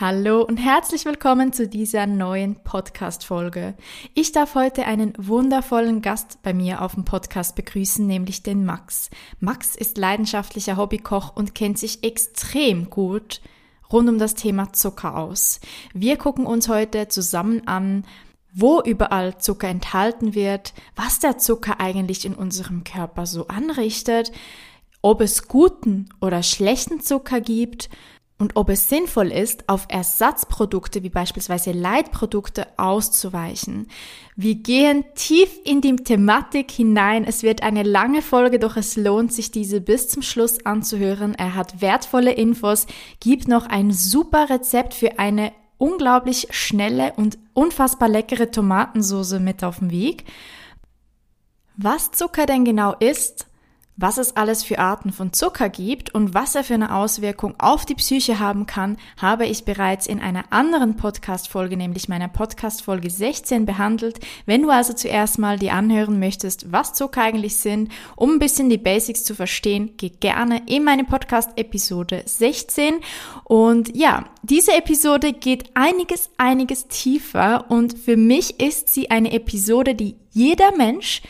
Hallo und herzlich willkommen zu dieser neuen Podcast-Folge. Ich darf heute einen wundervollen Gast bei mir auf dem Podcast begrüßen, nämlich den Max. Max ist leidenschaftlicher Hobbykoch und kennt sich extrem gut rund um das Thema Zucker aus. Wir gucken uns heute zusammen an, wo überall Zucker enthalten wird, was der Zucker eigentlich in unserem Körper so anrichtet, ob es guten oder schlechten Zucker gibt, und ob es sinnvoll ist, auf Ersatzprodukte wie beispielsweise Leitprodukte auszuweichen. Wir gehen tief in die Thematik hinein. Es wird eine lange Folge, doch es lohnt sich, diese bis zum Schluss anzuhören. Er hat wertvolle Infos, gibt noch ein super Rezept für eine unglaublich schnelle und unfassbar leckere Tomatensauce mit auf dem Weg. Was Zucker denn genau ist, was es alles für Arten von Zucker gibt und was er für eine Auswirkung auf die Psyche haben kann, habe ich bereits in einer anderen Podcast-Folge, nämlich meiner Podcast-Folge 16 behandelt. Wenn du also zuerst mal die anhören möchtest, was Zucker eigentlich sind, um ein bisschen die Basics zu verstehen, geh gerne in meine Podcast-Episode 16. Und ja, diese Episode geht einiges, einiges tiefer und für mich ist sie eine Episode, die jeder Mensch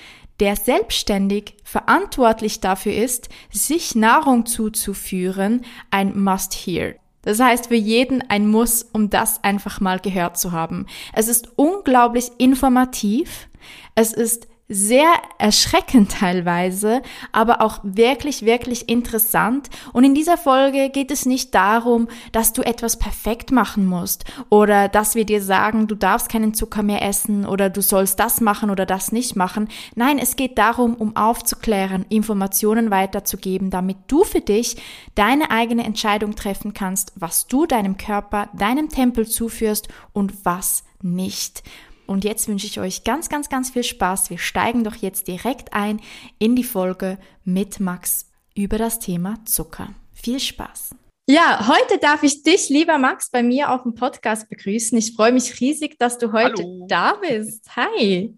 der selbstständig verantwortlich dafür ist, sich Nahrung zuzuführen, ein Must-Hear. Das heißt für jeden ein Muss, um das einfach mal gehört zu haben. Es ist unglaublich informativ. Es ist sehr erschreckend teilweise, aber auch wirklich, wirklich interessant. Und in dieser Folge geht es nicht darum, dass du etwas perfekt machen musst oder dass wir dir sagen, du darfst keinen Zucker mehr essen oder du sollst das machen oder das nicht machen. Nein, es geht darum, um aufzuklären, Informationen weiterzugeben, damit du für dich deine eigene Entscheidung treffen kannst, was du deinem Körper, deinem Tempel zuführst und was nicht. Und jetzt wünsche ich euch ganz, ganz, ganz viel Spaß. Wir steigen doch jetzt direkt ein in die Folge mit Max über das Thema Zucker. Viel Spaß. Ja, heute darf ich dich, lieber Max, bei mir auf dem Podcast begrüßen. Ich freue mich riesig, dass du heute Hallo. da bist. Hi.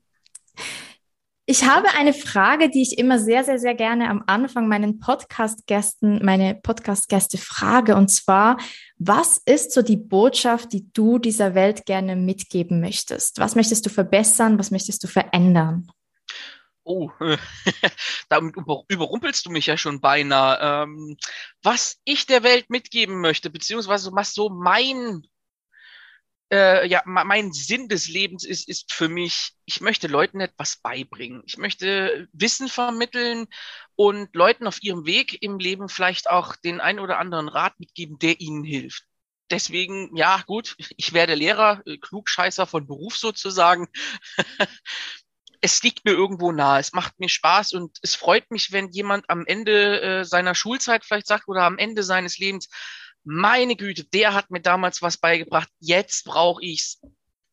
Ich habe eine Frage, die ich immer sehr, sehr, sehr gerne am Anfang meinen Podcast-Gästen, meine Podcast-Gäste frage. Und zwar, was ist so die Botschaft, die du dieser Welt gerne mitgeben möchtest? Was möchtest du verbessern? Was möchtest du verändern? Oh, damit überrumpelst du mich ja schon beinahe. Ähm, was ich der Welt mitgeben möchte, beziehungsweise was so mein äh, ja, mein Sinn des Lebens ist, ist für mich, ich möchte Leuten etwas beibringen. Ich möchte Wissen vermitteln und Leuten auf ihrem Weg im Leben vielleicht auch den ein oder anderen Rat mitgeben, der ihnen hilft. Deswegen, ja, gut, ich werde Lehrer, äh, Klugscheißer von Beruf sozusagen. es liegt mir irgendwo nahe, es macht mir Spaß und es freut mich, wenn jemand am Ende äh, seiner Schulzeit vielleicht sagt oder am Ende seines Lebens, meine Güte, der hat mir damals was beigebracht, jetzt brauche ich's.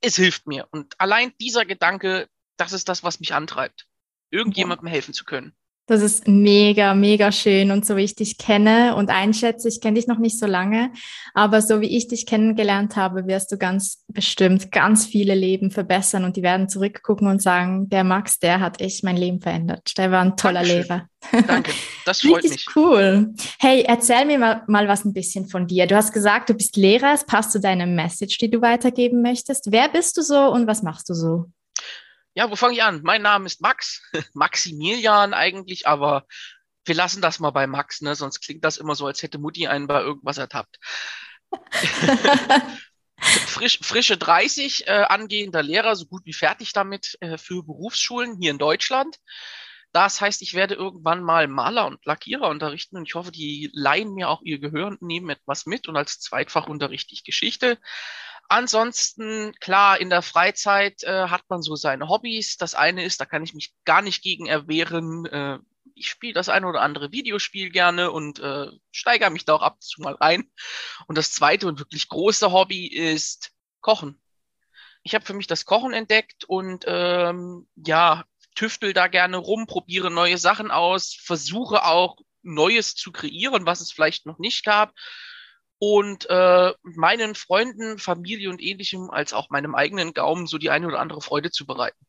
Es hilft mir. Und allein dieser Gedanke, das ist das, was mich antreibt, irgendjemandem helfen zu können. Das ist mega, mega schön. Und so wie ich dich kenne und einschätze, ich kenne dich noch nicht so lange, aber so wie ich dich kennengelernt habe, wirst du ganz bestimmt ganz viele Leben verbessern und die werden zurückgucken und sagen, der Max, der hat echt mein Leben verändert. Der war ein toller Dankeschön. Lehrer. Danke, das freut Richtig mich. cool. Hey, erzähl mir mal, mal was ein bisschen von dir. Du hast gesagt, du bist Lehrer. Es passt zu deiner Message, die du weitergeben möchtest. Wer bist du so und was machst du so? Ja, wo fange ich an? Mein Name ist Max, Maximilian eigentlich, aber wir lassen das mal bei Max, ne? Sonst klingt das immer so, als hätte Mutti einen bei irgendwas ertappt. Frisch, frische 30, äh, angehender Lehrer, so gut wie fertig damit äh, für Berufsschulen hier in Deutschland. Das heißt, ich werde irgendwann mal Maler und Lackierer unterrichten und ich hoffe, die leihen mir auch ihr Gehör und nehmen etwas mit und als Zweitfach unterrichte ich Geschichte. Ansonsten, klar, in der Freizeit äh, hat man so seine Hobbys. Das eine ist, da kann ich mich gar nicht gegen erwehren. Äh, ich spiele das eine oder andere Videospiel gerne und äh, steigere mich da auch ab und zu mal rein. Und das zweite und wirklich große Hobby ist Kochen. Ich habe für mich das Kochen entdeckt und ähm, ja, tüftel da gerne rum, probiere neue Sachen aus, versuche auch Neues zu kreieren, was es vielleicht noch nicht gab. Und äh, meinen Freunden, Familie und ähnlichem, als auch meinem eigenen Gaumen so die eine oder andere Freude zu bereiten.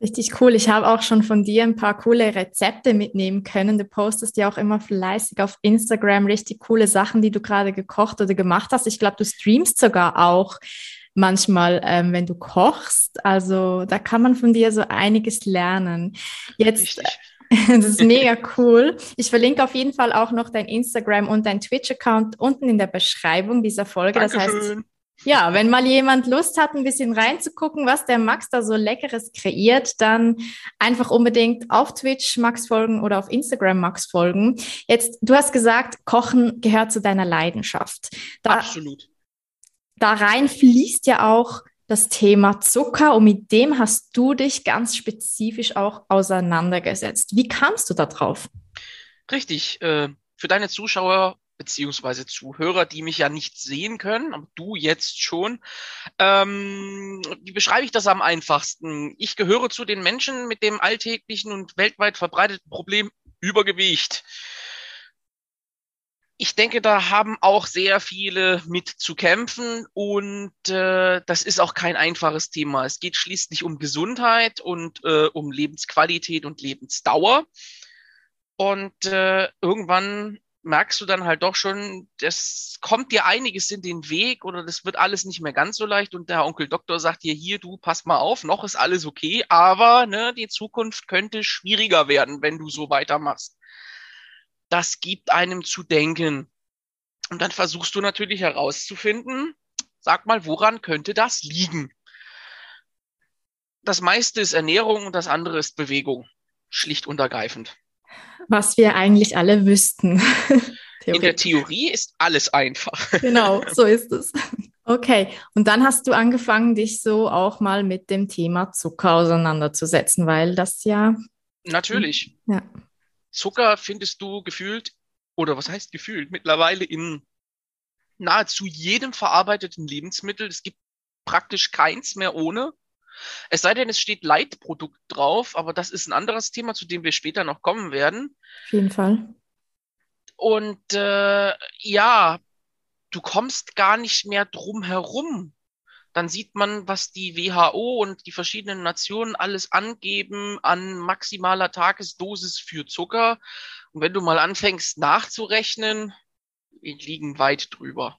Richtig cool. Ich habe auch schon von dir ein paar coole Rezepte mitnehmen können. Du postest ja auch immer fleißig auf Instagram richtig coole Sachen, die du gerade gekocht oder gemacht hast. Ich glaube, du streamst sogar auch manchmal, ähm, wenn du kochst. Also da kann man von dir so einiges lernen. Jetzt. Richtig. Das ist mega cool. Ich verlinke auf jeden Fall auch noch dein Instagram und dein Twitch-Account unten in der Beschreibung dieser Folge. Dankeschön. Das heißt, ja, wenn mal jemand Lust hat, ein bisschen reinzugucken, was der Max da so Leckeres kreiert, dann einfach unbedingt auf Twitch Max folgen oder auf Instagram Max folgen. Jetzt, du hast gesagt, Kochen gehört zu deiner Leidenschaft. Da, Absolut. Da rein fließt ja auch das Thema Zucker und mit dem hast du dich ganz spezifisch auch auseinandergesetzt. Wie kamst du da drauf? Richtig. Äh, für deine Zuschauer beziehungsweise Zuhörer, die mich ja nicht sehen können, aber du jetzt schon. Ähm, wie beschreibe ich das am einfachsten? Ich gehöre zu den Menschen mit dem alltäglichen und weltweit verbreiteten Problem Übergewicht. Ich denke, da haben auch sehr viele mit zu kämpfen und äh, das ist auch kein einfaches Thema. Es geht schließlich um Gesundheit und äh, um Lebensqualität und Lebensdauer. Und äh, irgendwann merkst du dann halt doch schon, das kommt dir einiges in den Weg oder das wird alles nicht mehr ganz so leicht und der Onkel Doktor sagt dir hier, du pass mal auf, noch ist alles okay, aber ne, die Zukunft könnte schwieriger werden, wenn du so weitermachst. Das gibt einem zu denken. Und dann versuchst du natürlich herauszufinden, sag mal, woran könnte das liegen? Das meiste ist Ernährung und das andere ist Bewegung. Schlicht und ergreifend was wir eigentlich alle wüssten. In der Theorie ist alles einfach. genau, so ist es. Okay, und dann hast du angefangen, dich so auch mal mit dem Thema Zucker auseinanderzusetzen, weil das ja. Natürlich. Ja. Zucker findest du gefühlt, oder was heißt gefühlt, mittlerweile in nahezu jedem verarbeiteten Lebensmittel. Es gibt praktisch keins mehr ohne. Es sei denn, es steht Leitprodukt drauf, aber das ist ein anderes Thema, zu dem wir später noch kommen werden. Auf jeden Fall. Und äh, ja, du kommst gar nicht mehr drum herum. Dann sieht man, was die WHO und die verschiedenen Nationen alles angeben an maximaler Tagesdosis für Zucker. Und wenn du mal anfängst nachzurechnen, wir liegen weit drüber.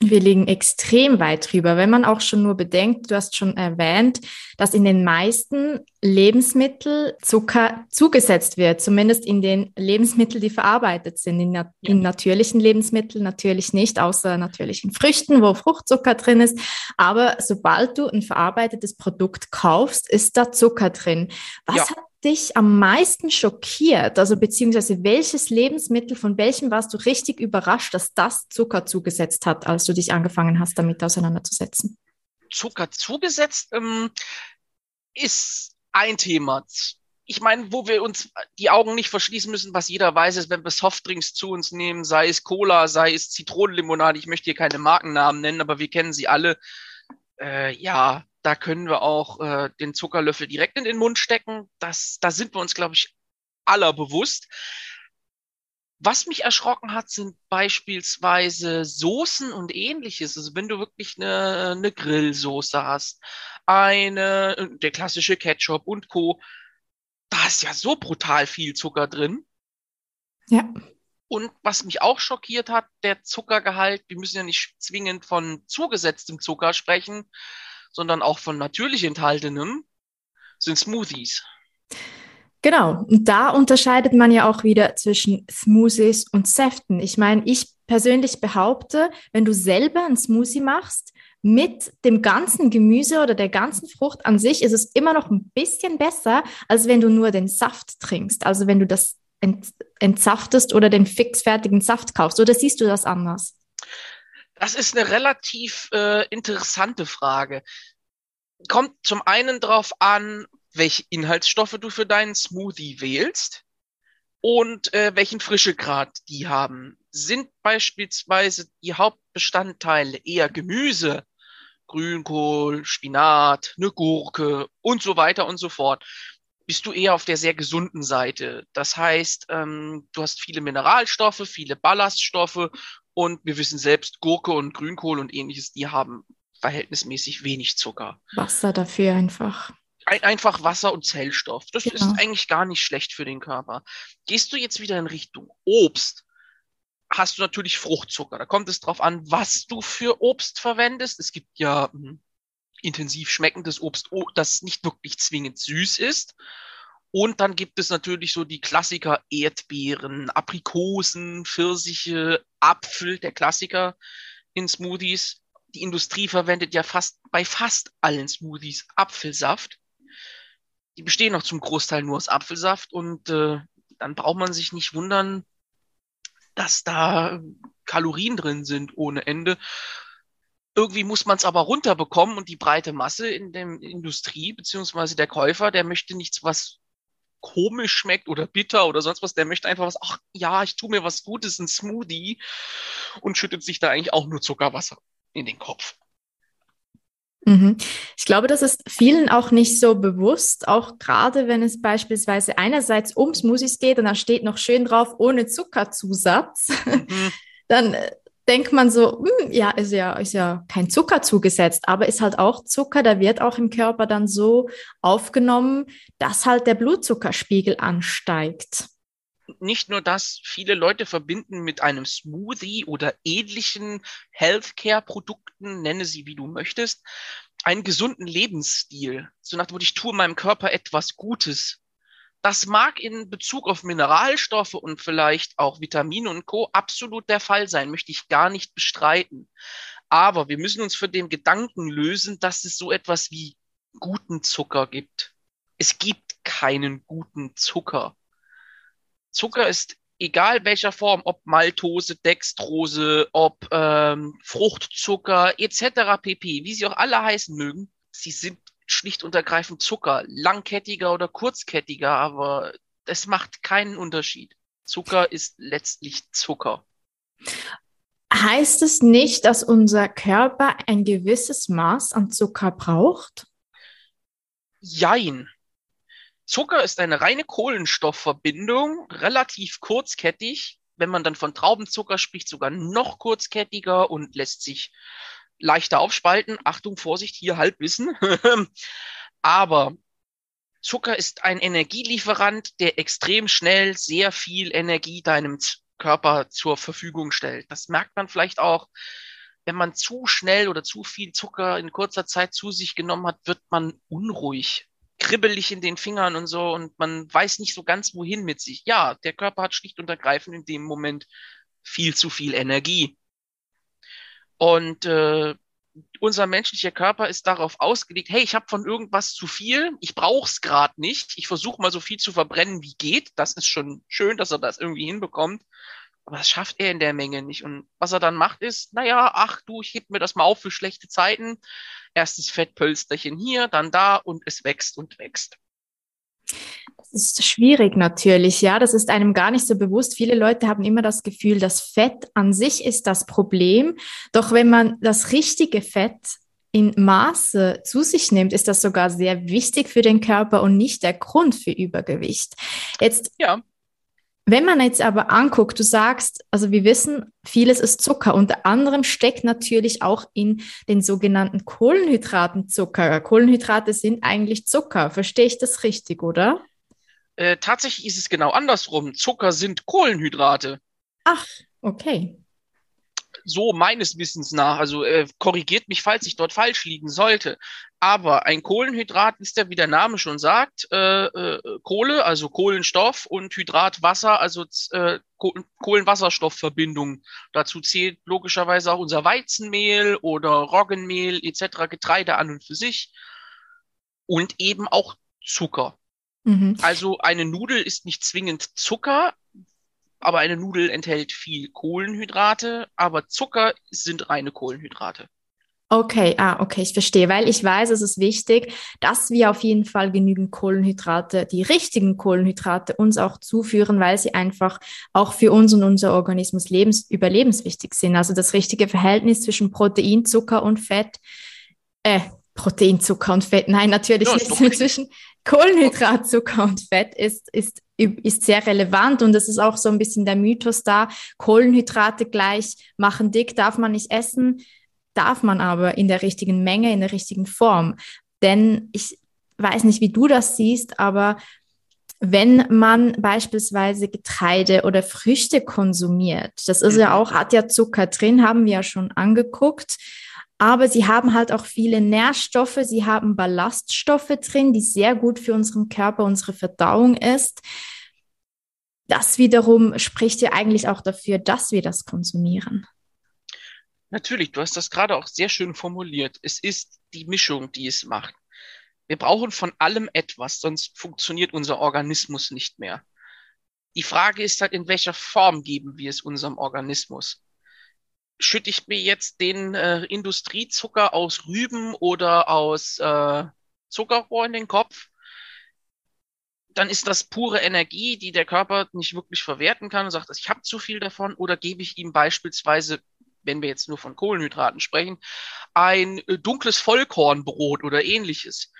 Wir liegen extrem weit drüber. Wenn man auch schon nur bedenkt, du hast schon erwähnt, dass in den meisten Lebensmitteln Zucker zugesetzt wird, zumindest in den Lebensmitteln, die verarbeitet sind. In, in natürlichen Lebensmitteln natürlich nicht, außer natürlichen Früchten, wo Fruchtzucker drin ist. Aber sobald du ein verarbeitetes Produkt kaufst, ist da Zucker drin. Was ja. hat dich am meisten schockiert? Also beziehungsweise welches Lebensmittel, von welchem warst du richtig überrascht, dass das Zucker zugesetzt hat, als du dich angefangen hast, damit auseinanderzusetzen? Zucker zugesetzt ähm, ist ein Thema. Ich meine, wo wir uns die Augen nicht verschließen müssen, was jeder weiß, ist, wenn wir Softdrinks zu uns nehmen, sei es Cola, sei es Zitronenlimonade, ich möchte hier keine Markennamen nennen, aber wir kennen sie alle. Äh, ja, da können wir auch äh, den Zuckerlöffel direkt in den Mund stecken. Das, da sind wir uns, glaube ich, aller bewusst. Was mich erschrocken hat, sind beispielsweise Soßen und ähnliches. Also wenn du wirklich eine, eine Grillsoße hast, eine, der klassische Ketchup und Co. Da ist ja so brutal viel Zucker drin. Ja. Und was mich auch schockiert hat, der Zuckergehalt, wir müssen ja nicht zwingend von zugesetztem Zucker sprechen, sondern auch von natürlich enthaltenem, sind Smoothies. Genau, und da unterscheidet man ja auch wieder zwischen Smoothies und Säften. Ich meine, ich persönlich behaupte, wenn du selber ein Smoothie machst, mit dem ganzen Gemüse oder der ganzen Frucht an sich ist es immer noch ein bisschen besser, als wenn du nur den Saft trinkst. Also wenn du das ent entsaftest oder den fixfertigen Saft kaufst. Oder siehst du das anders? Das ist eine relativ äh, interessante Frage. Kommt zum einen darauf an, welche Inhaltsstoffe du für deinen Smoothie wählst und äh, welchen Frischegrad die haben. Sind beispielsweise die Hauptbestandteile eher Gemüse, Grünkohl, Spinat, eine Gurke und so weiter und so fort, bist du eher auf der sehr gesunden Seite. Das heißt, ähm, du hast viele Mineralstoffe, viele Ballaststoffe und wir wissen selbst, Gurke und Grünkohl und ähnliches, die haben verhältnismäßig wenig Zucker. Wasser dafür einfach. Ein, einfach Wasser und Zellstoff. Das Genau. ist eigentlich gar nicht schlecht für den Körper. Gehst du jetzt wieder in Richtung Obst, hast du natürlich Fruchtzucker. Da kommt es drauf an, was du für Obst verwendest. Es gibt ja hm, intensiv schmeckendes Obst, das nicht wirklich zwingend süß ist. Und dann gibt es natürlich so die Klassiker Erdbeeren, Aprikosen, Pfirsiche, Apfel, der Klassiker in Smoothies. Die Industrie verwendet ja fast bei fast allen Smoothies Apfelsaft. Die bestehen noch zum Großteil nur aus Apfelsaft und äh, dann braucht man sich nicht wundern, dass da Kalorien drin sind ohne Ende. Irgendwie muss man es aber runterbekommen und die breite Masse in der Industrie beziehungsweise der Käufer, der möchte nichts, was komisch schmeckt oder bitter oder sonst was, der möchte einfach was, ach ja, ich tue mir was Gutes, ein Smoothie und schüttet sich da eigentlich auch nur Zuckerwasser in den Kopf. Mhm. Ich glaube, das ist vielen auch nicht so bewusst, auch gerade wenn es beispielsweise einerseits um Smoothies geht und da steht noch schön drauf, ohne Zuckerzusatz, Mhm. dann äh, denkt man so, hm, ja, ist ja, ist ja kein Zucker zugesetzt, aber ist halt auch Zucker, der wird auch im Körper dann so aufgenommen, dass halt der Blutzuckerspiegel ansteigt. nicht nur das, viele Leute verbinden mit einem Smoothie oder ähnlichen Healthcare-Produkten, nenne sie wie du möchtest, einen gesunden Lebensstil. So nach dem Motto, ich tue meinem Körper etwas Gutes. Das mag in Bezug auf Mineralstoffe und vielleicht auch Vitamine und Co. absolut der Fall sein, möchte ich gar nicht bestreiten. Aber wir müssen uns von dem Gedanken lösen, dass es so etwas wie guten Zucker gibt. Es gibt keinen guten Zucker. Zucker ist egal welcher Form, ob Maltose, Dextrose, ob ähm, Fruchtzucker etc. pp, wie sie auch alle heißen mögen, sie sind schlicht und ergreifend Zucker, langkettiger oder kurzkettiger, aber es macht keinen Unterschied. Zucker ist letztlich Zucker. Heißt es nicht, dass unser Körper ein gewisses Maß an Zucker braucht? Jein. Zucker ist eine reine Kohlenstoffverbindung, relativ kurzkettig. Wenn man dann von Traubenzucker spricht, sogar noch kurzkettiger und lässt sich leichter aufspalten. Achtung, Vorsicht, hier Halbwissen. Aber Zucker ist ein Energielieferant, der extrem schnell sehr viel Energie deinem Körper zur Verfügung stellt. Das merkt man vielleicht auch, wenn man zu schnell oder zu viel Zucker in kurzer Zeit zu sich genommen hat, wird man unruhig, kribbelig in den Fingern und so und man weiß nicht so ganz, wohin mit sich. Ja, der Körper hat schlicht und ergreifend in dem Moment viel zu viel Energie. Und äh, unser menschlicher Körper ist darauf ausgelegt, hey, ich habe von irgendwas zu viel, ich brauche es gerade nicht, ich versuche mal so viel zu verbrennen, wie geht. Das ist schon schön, dass er das irgendwie hinbekommt. Aber das schafft er in der Menge nicht. Und was er dann macht, ist, naja, ach du, ich heb mir das mal auf für schlechte Zeiten. Erstes Fettpölsterchen hier, dann da und es wächst und wächst. Ist schwierig natürlich, ja. Das ist einem gar nicht so bewusst. Viele Leute haben immer das Gefühl, das Fett an sich ist das Problem. Doch wenn man das richtige Fett in Maße zu sich nimmt, ist das sogar sehr wichtig für den Körper und nicht der Grund für Übergewicht. Jetzt Ja, Wenn man jetzt aber anguckt, du sagst, also wir wissen, vieles ist Zucker. Unter anderem steckt natürlich auch in den sogenannten Kohlenhydraten Zucker. Kohlenhydrate sind eigentlich Zucker. Verstehe ich das richtig, oder? Äh, tatsächlich ist es genau andersrum. Zucker sind Kohlenhydrate. Ach, okay. so meines Wissens nach, also äh, korrigiert mich, falls ich dort falsch liegen sollte. Aber ein Kohlenhydrat ist ja, wie der Name schon sagt, äh, äh, Kohle, also Kohlenstoff und Hydrat Wasser, also äh, Kohlenwasserstoffverbindung. Dazu zählt logischerweise auch unser Weizenmehl oder Roggenmehl etc., Getreide an und für sich und eben auch Zucker. Mhm. Also eine Nudel ist nicht zwingend Zucker, aber eine Nudel enthält viel Kohlenhydrate, aber Zucker sind reine Kohlenhydrate. Okay, ah, okay, ich verstehe, weil ich weiß, es ist wichtig, dass wir auf jeden Fall genügend Kohlenhydrate, die richtigen Kohlenhydrate uns auch zuführen, weil sie einfach auch für uns und unser Organismus lebens überlebenswichtig sind. Also das richtige Verhältnis zwischen Protein, Zucker und Fett, äh, Protein, Zucker und Fett, nein, natürlich ja, nicht, zwischen Kohlenhydrat, Zucker und Fett ist, ist, ist sehr relevant und es ist auch so ein bisschen der Mythos da, Kohlenhydrate gleich machen dick, darf man nicht essen darf man aber in der richtigen Menge, in der richtigen Form. Denn ich weiß nicht, wie du das siehst, aber wenn man beispielsweise Getreide oder Früchte konsumiert, das ist ja mhm. auch, hat ja Zucker drin, haben wir ja schon angeguckt, aber sie haben halt auch viele Nährstoffe, sie haben Ballaststoffe drin, die sehr gut für unseren Körper, unsere Verdauung ist. Das wiederum spricht ja eigentlich auch dafür, dass wir das konsumieren. Natürlich, du hast das gerade auch sehr schön formuliert. Es ist die Mischung, die es macht. Wir brauchen von allem etwas, sonst funktioniert unser Organismus nicht mehr. Die Frage ist halt, in welcher Form geben wir es unserem Organismus? Schütte ich mir jetzt den äh, Industriezucker aus Rüben oder aus äh, Zuckerrohr in den Kopf? dann ist das pure Energie, die der Körper nicht wirklich verwerten kann und sagt, ich habe zu viel davon, oder gebe ich ihm beispielsweise wenn wir jetzt nur von Kohlenhydraten sprechen, ein äh, dunkles Vollkornbrot oder ähnliches,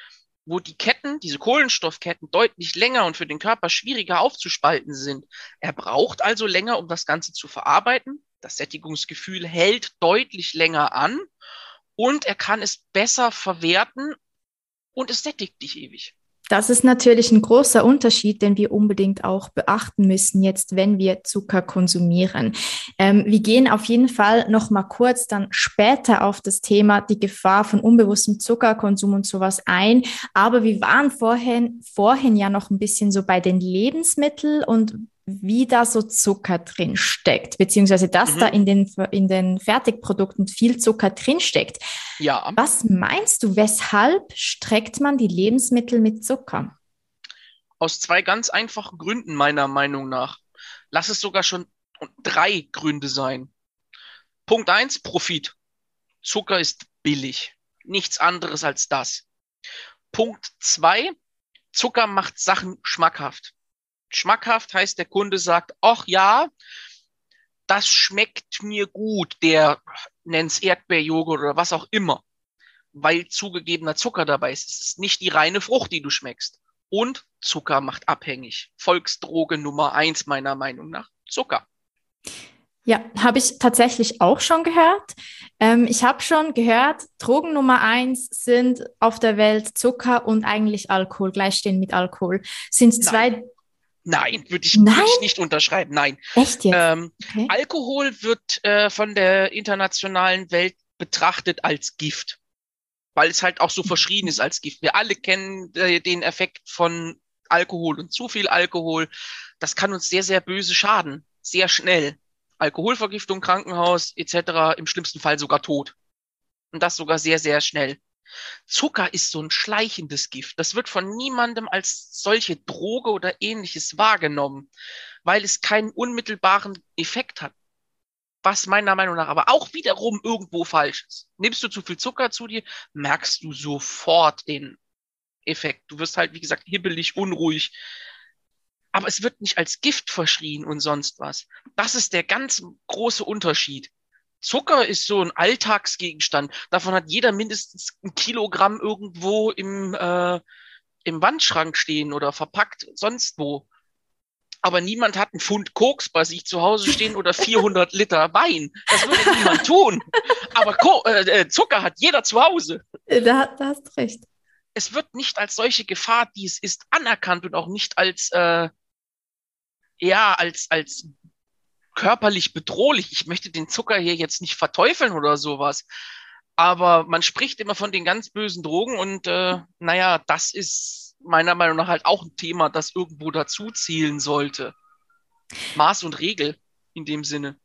wo die Ketten, diese Kohlenstoffketten deutlich länger und für den Körper schwieriger aufzuspalten sind. Er braucht also länger, um das Ganze zu verarbeiten. Das Sättigungsgefühl hält deutlich länger an und er kann es besser verwerten und es sättigt dich ewig. Das ist natürlich ein großer Unterschied, den wir unbedingt auch beachten müssen jetzt, wenn wir Zucker konsumieren. Ähm, wir gehen auf jeden Fall noch mal kurz dann später auf das Thema die Gefahr von unbewusstem Zuckerkonsum und sowas ein. Aber wir waren vorhin, vorhin ja noch ein bisschen so bei den Lebensmitteln und wie da so Zucker drin steckt, beziehungsweise dass mhm. da in den, in den Fertigprodukten viel Zucker drin steckt. Ja. Was meinst du, weshalb streckt man die Lebensmittel mit Zucker? Aus zwei ganz einfachen Gründen meiner Meinung nach. Lass es sogar schon drei Gründe sein. Punkt eins, Profit. Zucker ist billig. Nichts anderes als das. Punkt zwei, Zucker macht Sachen schmackhaft. Schmackhaft heißt, der Kunde sagt, ach ja, das schmeckt mir gut, der nennt's Erdbeerjoghurt oder was auch immer, weil zugegebener Zucker dabei ist. Es ist nicht die reine Frucht, die du schmeckst. Und Zucker macht abhängig. Volksdroge Nummer eins meiner Meinung nach. Zucker. Ja, habe ich tatsächlich auch schon gehört. Ähm, ich habe schon gehört, Drogen Nummer eins sind auf der Welt Zucker und eigentlich Alkohol, gleichstehen mit Alkohol. Sind zwei Nein, würde ich, Nein? ich nicht unterschreiben. Nein. Echt jetzt? Ähm, okay. Alkohol wird äh, von der internationalen Welt betrachtet als Gift, weil es halt auch so verschrien ist als Gift. Wir alle kennen äh, den Effekt von Alkohol und zu viel Alkohol. Das kann uns sehr, sehr böse schaden. Sehr schnell. Alkoholvergiftung, Krankenhaus etc. Im schlimmsten Fall sogar Tod. Und das sogar sehr, sehr schnell. Zucker ist so ein schleichendes Gift. Das wird von niemandem als solche Droge oder ähnliches wahrgenommen, weil es keinen unmittelbaren Effekt hat. Was meiner Meinung nach aber auch wiederum irgendwo falsch ist. Nimmst du zu viel Zucker zu dir, merkst du sofort den Effekt. Du wirst halt, wie gesagt, hibbelig, unruhig. Aber es wird nicht als Gift verschrien und sonst was. Das ist der ganz große Unterschied. Zucker ist so ein Alltagsgegenstand. Davon hat jeder mindestens ein Kilogramm irgendwo im, äh, im Wandschrank stehen oder verpackt sonst wo. Aber niemand hat einen Pfund Koks bei sich zu Hause stehen oder 400 Liter Wein. Das würde niemand tun. Aber Ko äh, äh, Zucker hat jeder zu Hause. Da, da hast du recht. Es wird nicht als solche Gefahr, die es ist, anerkannt und auch nicht als äh, ja als als körperlich bedrohlich. Ich möchte den Zucker hier jetzt nicht verteufeln oder sowas. Aber man spricht immer von den ganz bösen Drogen und äh, naja, das ist meiner Meinung nach halt auch ein Thema, das irgendwo dazu zielen sollte. Maß und Regel in dem Sinne.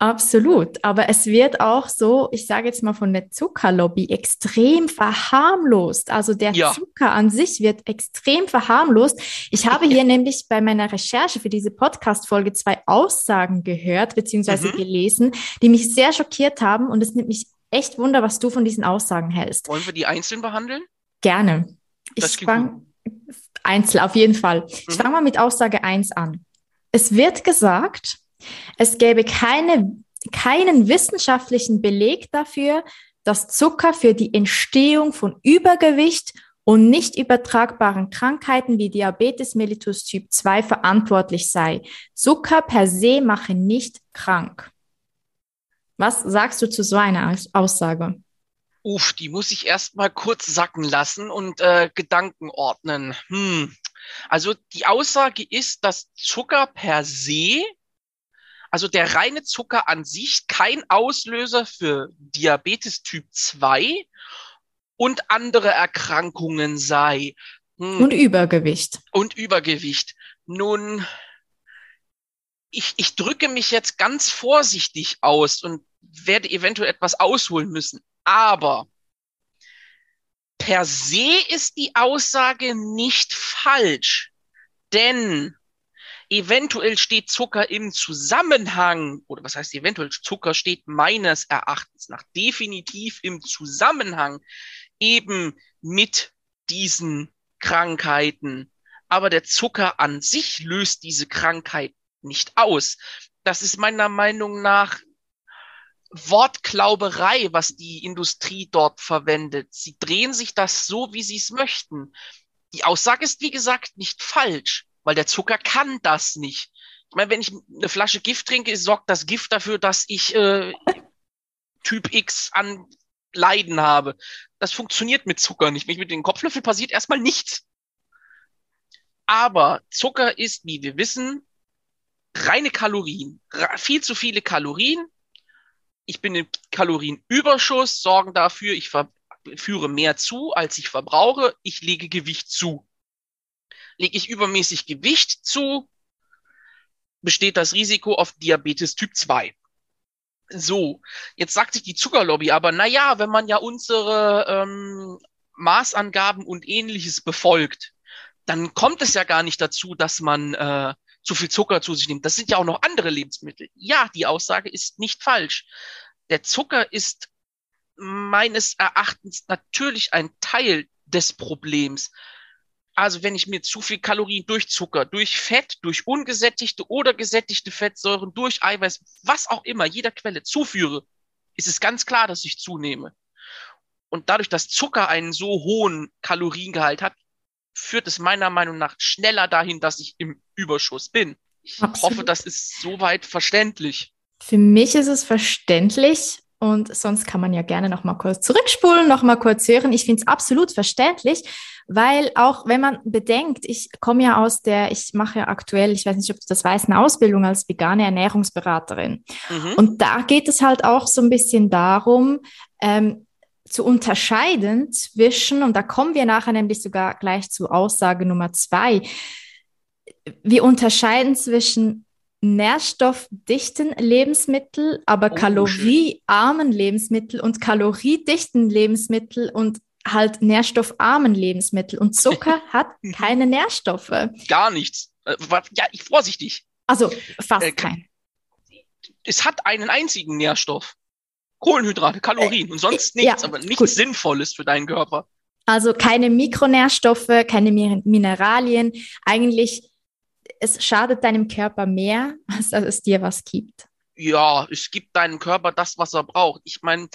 Absolut, aber es wird auch so, ich sage jetzt mal von der Zuckerlobby, extrem verharmlost. Also der Ja. Zucker an sich wird extrem verharmlost. Ich habe hier nämlich bei meiner Recherche für diese Podcast-Folge zwei Aussagen gehört bzw. Mhm. gelesen, die mich sehr schockiert haben und es nimmt mich echt Wunder, was du von diesen Aussagen hältst. Wollen wir die einzeln behandeln? Gerne. Ich Das klingt fange einzeln, auf jeden Fall. Ich Mhm. fange mal mit Aussage 1 an. Es wird gesagt, es gäbe keine, keinen wissenschaftlichen Beleg dafür, dass Zucker für die Entstehung von Übergewicht und nicht übertragbaren Krankheiten wie Diabetes mellitus Typ 2 verantwortlich sei. Zucker per se mache nicht krank. Was sagst du zu so einer Aus- Aussage? Uff, die muss ich erst mal kurz sacken lassen und äh, Gedanken ordnen. Hm. Also die Aussage ist, dass Zucker per se, also der reine Zucker an sich, kein Auslöser für Diabetes Typ 2 und andere Erkrankungen sei. Hm. Und Übergewicht. und Übergewicht. Nun, ich, ich drücke mich jetzt ganz vorsichtig aus und werde eventuell etwas ausholen müssen. Aber per se ist die Aussage nicht falsch, denn eventuell steht Zucker im Zusammenhang, oder was heißt eventuell, Zucker steht meines Erachtens nach definitiv im Zusammenhang eben mit diesen Krankheiten. Aber der Zucker an sich löst diese Krankheit nicht aus. Das ist meiner Meinung nach Wortklauberei, was die Industrie dort verwendet. Sie drehen sich das so, wie sie es möchten. Die Aussage ist, wie gesagt, nicht falsch, weil der Zucker kann das nicht. Ich meine, wenn ich eine Flasche Gift trinke, sorgt das Gift dafür, dass ich äh, Typ X an Leiden habe. Das funktioniert mit Zucker nicht. Mit dem Kopflöffel passiert erstmal nichts. Aber Zucker ist, wie wir wissen, reine Kalorien. Viel zu viele Kalorien. Ich bin im Kalorienüberschuss, sorgen dafür, ich führe mehr zu, als ich verbrauche. Ich lege Gewicht zu. Lege ich übermäßig Gewicht zu, besteht das Risiko auf Diabetes Typ 2. So, jetzt sagt sich die Zuckerlobby aber, na ja, wenn man ja unsere ähm, Maßangaben und ähnliches befolgt, dann kommt es ja gar nicht dazu, dass man äh, zu viel Zucker zu sich nimmt. Das sind ja auch noch andere Lebensmittel. Ja, die Aussage ist nicht falsch. Der Zucker ist meines Erachtens natürlich ein Teil des Problems. Also wenn ich mir zu viel Kalorien durch Zucker, durch Fett, durch ungesättigte oder gesättigte Fettsäuren, durch Eiweiß, was auch immer, jeder Quelle zuführe, ist es ganz klar, dass ich zunehme. Und dadurch, dass Zucker einen so hohen Kaloriengehalt hat, führt es meiner Meinung nach schneller dahin, dass ich im Überschuss bin. Ich Absolut. hoffe, das ist soweit verständlich. Für mich ist es verständlich und sonst kann man ja gerne noch mal kurz zurückspulen, noch mal kurz hören. Ich finde es absolut verständlich, weil auch wenn man bedenkt, ich komme ja aus der, ich mache ja aktuell, ich weiß nicht, ob du das weißt, eine Ausbildung als vegane Ernährungsberaterin. Mhm. Und da geht es halt auch so ein bisschen darum, ähm, zu unterscheiden zwischen, und da kommen wir nachher nämlich sogar gleich zu Aussage Nummer zwei, wir unterscheiden zwischen nährstoffdichten Lebensmittel, aber Oh, kaloriearmen Lebensmittel und kaloriedichten Lebensmittel und halt nährstoffarmen Lebensmittel. Und Zucker hat keine Nährstoffe. Gar nichts. Äh, Ja, ich vorsichtig. Also fast Äh, kein. Es hat einen einzigen Nährstoff. Kohlenhydrate, Kalorien und sonst Äh, ja, nichts, aber nichts gut. Sinnvolles für deinen Körper. Also keine Mikronährstoffe, keine Mi- Mineralien. Eigentlich, es schadet deinem Körper mehr, als dass es dir was gibt. Ja, es gibt deinem Körper das, was er braucht. Ich meine,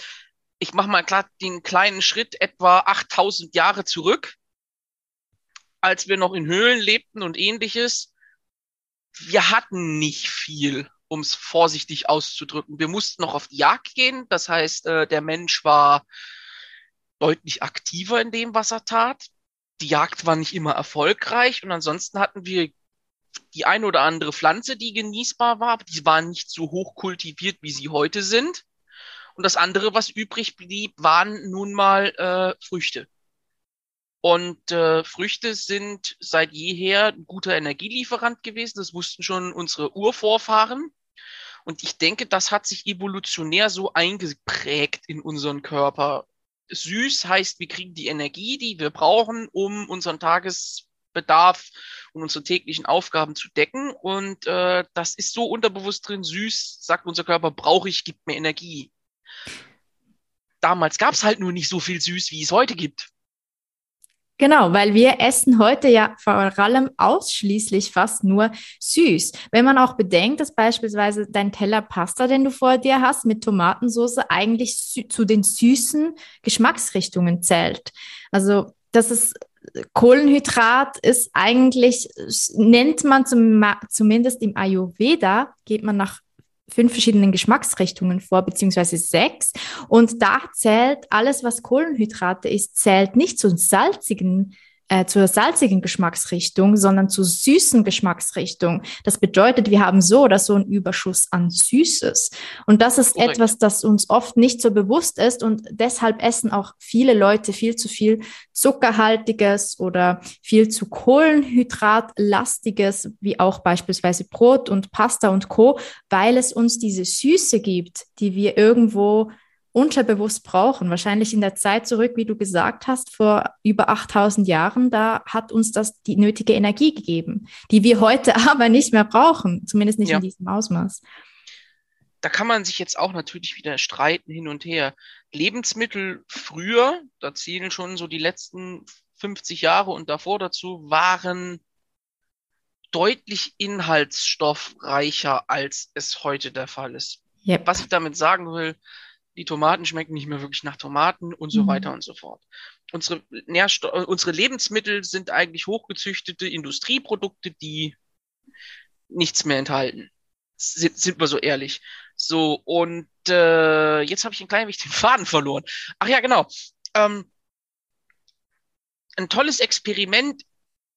ich mache mal klar den kleinen Schritt etwa 8000 Jahre zurück, als wir noch in Höhlen lebten und ähnliches. Wir hatten nicht viel, um es vorsichtig auszudrücken. Wir mussten noch auf die Jagd gehen. Das heißt, äh, der Mensch war deutlich aktiver in dem, was er tat. Die Jagd war nicht immer erfolgreich und ansonsten hatten wir die eine oder andere Pflanze, die genießbar war, die waren nicht so hoch kultiviert, wie sie heute sind. Und das andere, was übrig blieb, waren nun mal äh, Früchte. Und äh, Früchte sind seit jeher ein guter Energielieferant gewesen. Das wussten schon unsere Urvorfahren. Und ich denke, das hat sich evolutionär so eingeprägt in unseren Körper. Süß heißt, wir kriegen die Energie, die wir brauchen, um unseren Tagesbedarf und unsere täglichen Aufgaben zu decken. Und äh, das ist so unterbewusst drin. Süß, sagt unser Körper, brauche ich, gibt mir Energie. Damals gab es halt nur nicht so viel Süß, wie es heute gibt. Genau, weil wir essen heute ja vor allem ausschließlich fast nur süß. Wenn man auch bedenkt, dass beispielsweise dein Teller Pasta, den du vor dir hast, mit Tomatensauce eigentlich zu den süßen Geschmacksrichtungen zählt. Also, das ist Kohlenhydrat ist eigentlich, nennt man zum, zumindest im Ayurveda, geht man nach fünf verschiedenen Geschmacksrichtungen vor, beziehungsweise sechs. Und da zählt alles, was Kohlenhydrate ist, zählt nicht zu salzigen äh, zur salzigen Geschmacksrichtung, sondern zur süßen Geschmacksrichtung. Das bedeutet, wir haben so oder so einen Überschuss an Süßes. Und das ist Korrekt. etwas, das uns oft nicht so bewusst ist und deshalb essen auch viele Leute viel zu viel zuckerhaltiges oder viel zu Kohlenhydratlastiges, wie auch beispielsweise Brot und Pasta und Co., weil es uns diese Süße gibt, die wir irgendwo unterbewusst brauchen. Wahrscheinlich in der Zeit zurück, wie du gesagt hast, vor über 8000 Jahren, da hat uns das die nötige Energie gegeben, die wir heute aber nicht mehr brauchen, zumindest nicht ja. in diesem Ausmaß. Da kann man sich jetzt auch natürlich wieder streiten hin und her. Lebensmittel früher, da zählen schon so die letzten 50 Jahre und davor dazu, waren deutlich inhaltsstoffreicher, als es heute der Fall ist. Yep. Was ich damit sagen will, die Tomaten schmecken nicht mehr wirklich nach Tomaten und so mhm. weiter und so fort. Unsere, Nährsto äh, unsere Lebensmittel sind eigentlich hochgezüchtete Industrieprodukte, die nichts mehr enthalten. Sind, sind wir so ehrlich. So, und äh, jetzt habe ich ein klein wenig den Faden verloren. Ach ja, genau. Ähm, ein tolles Experiment,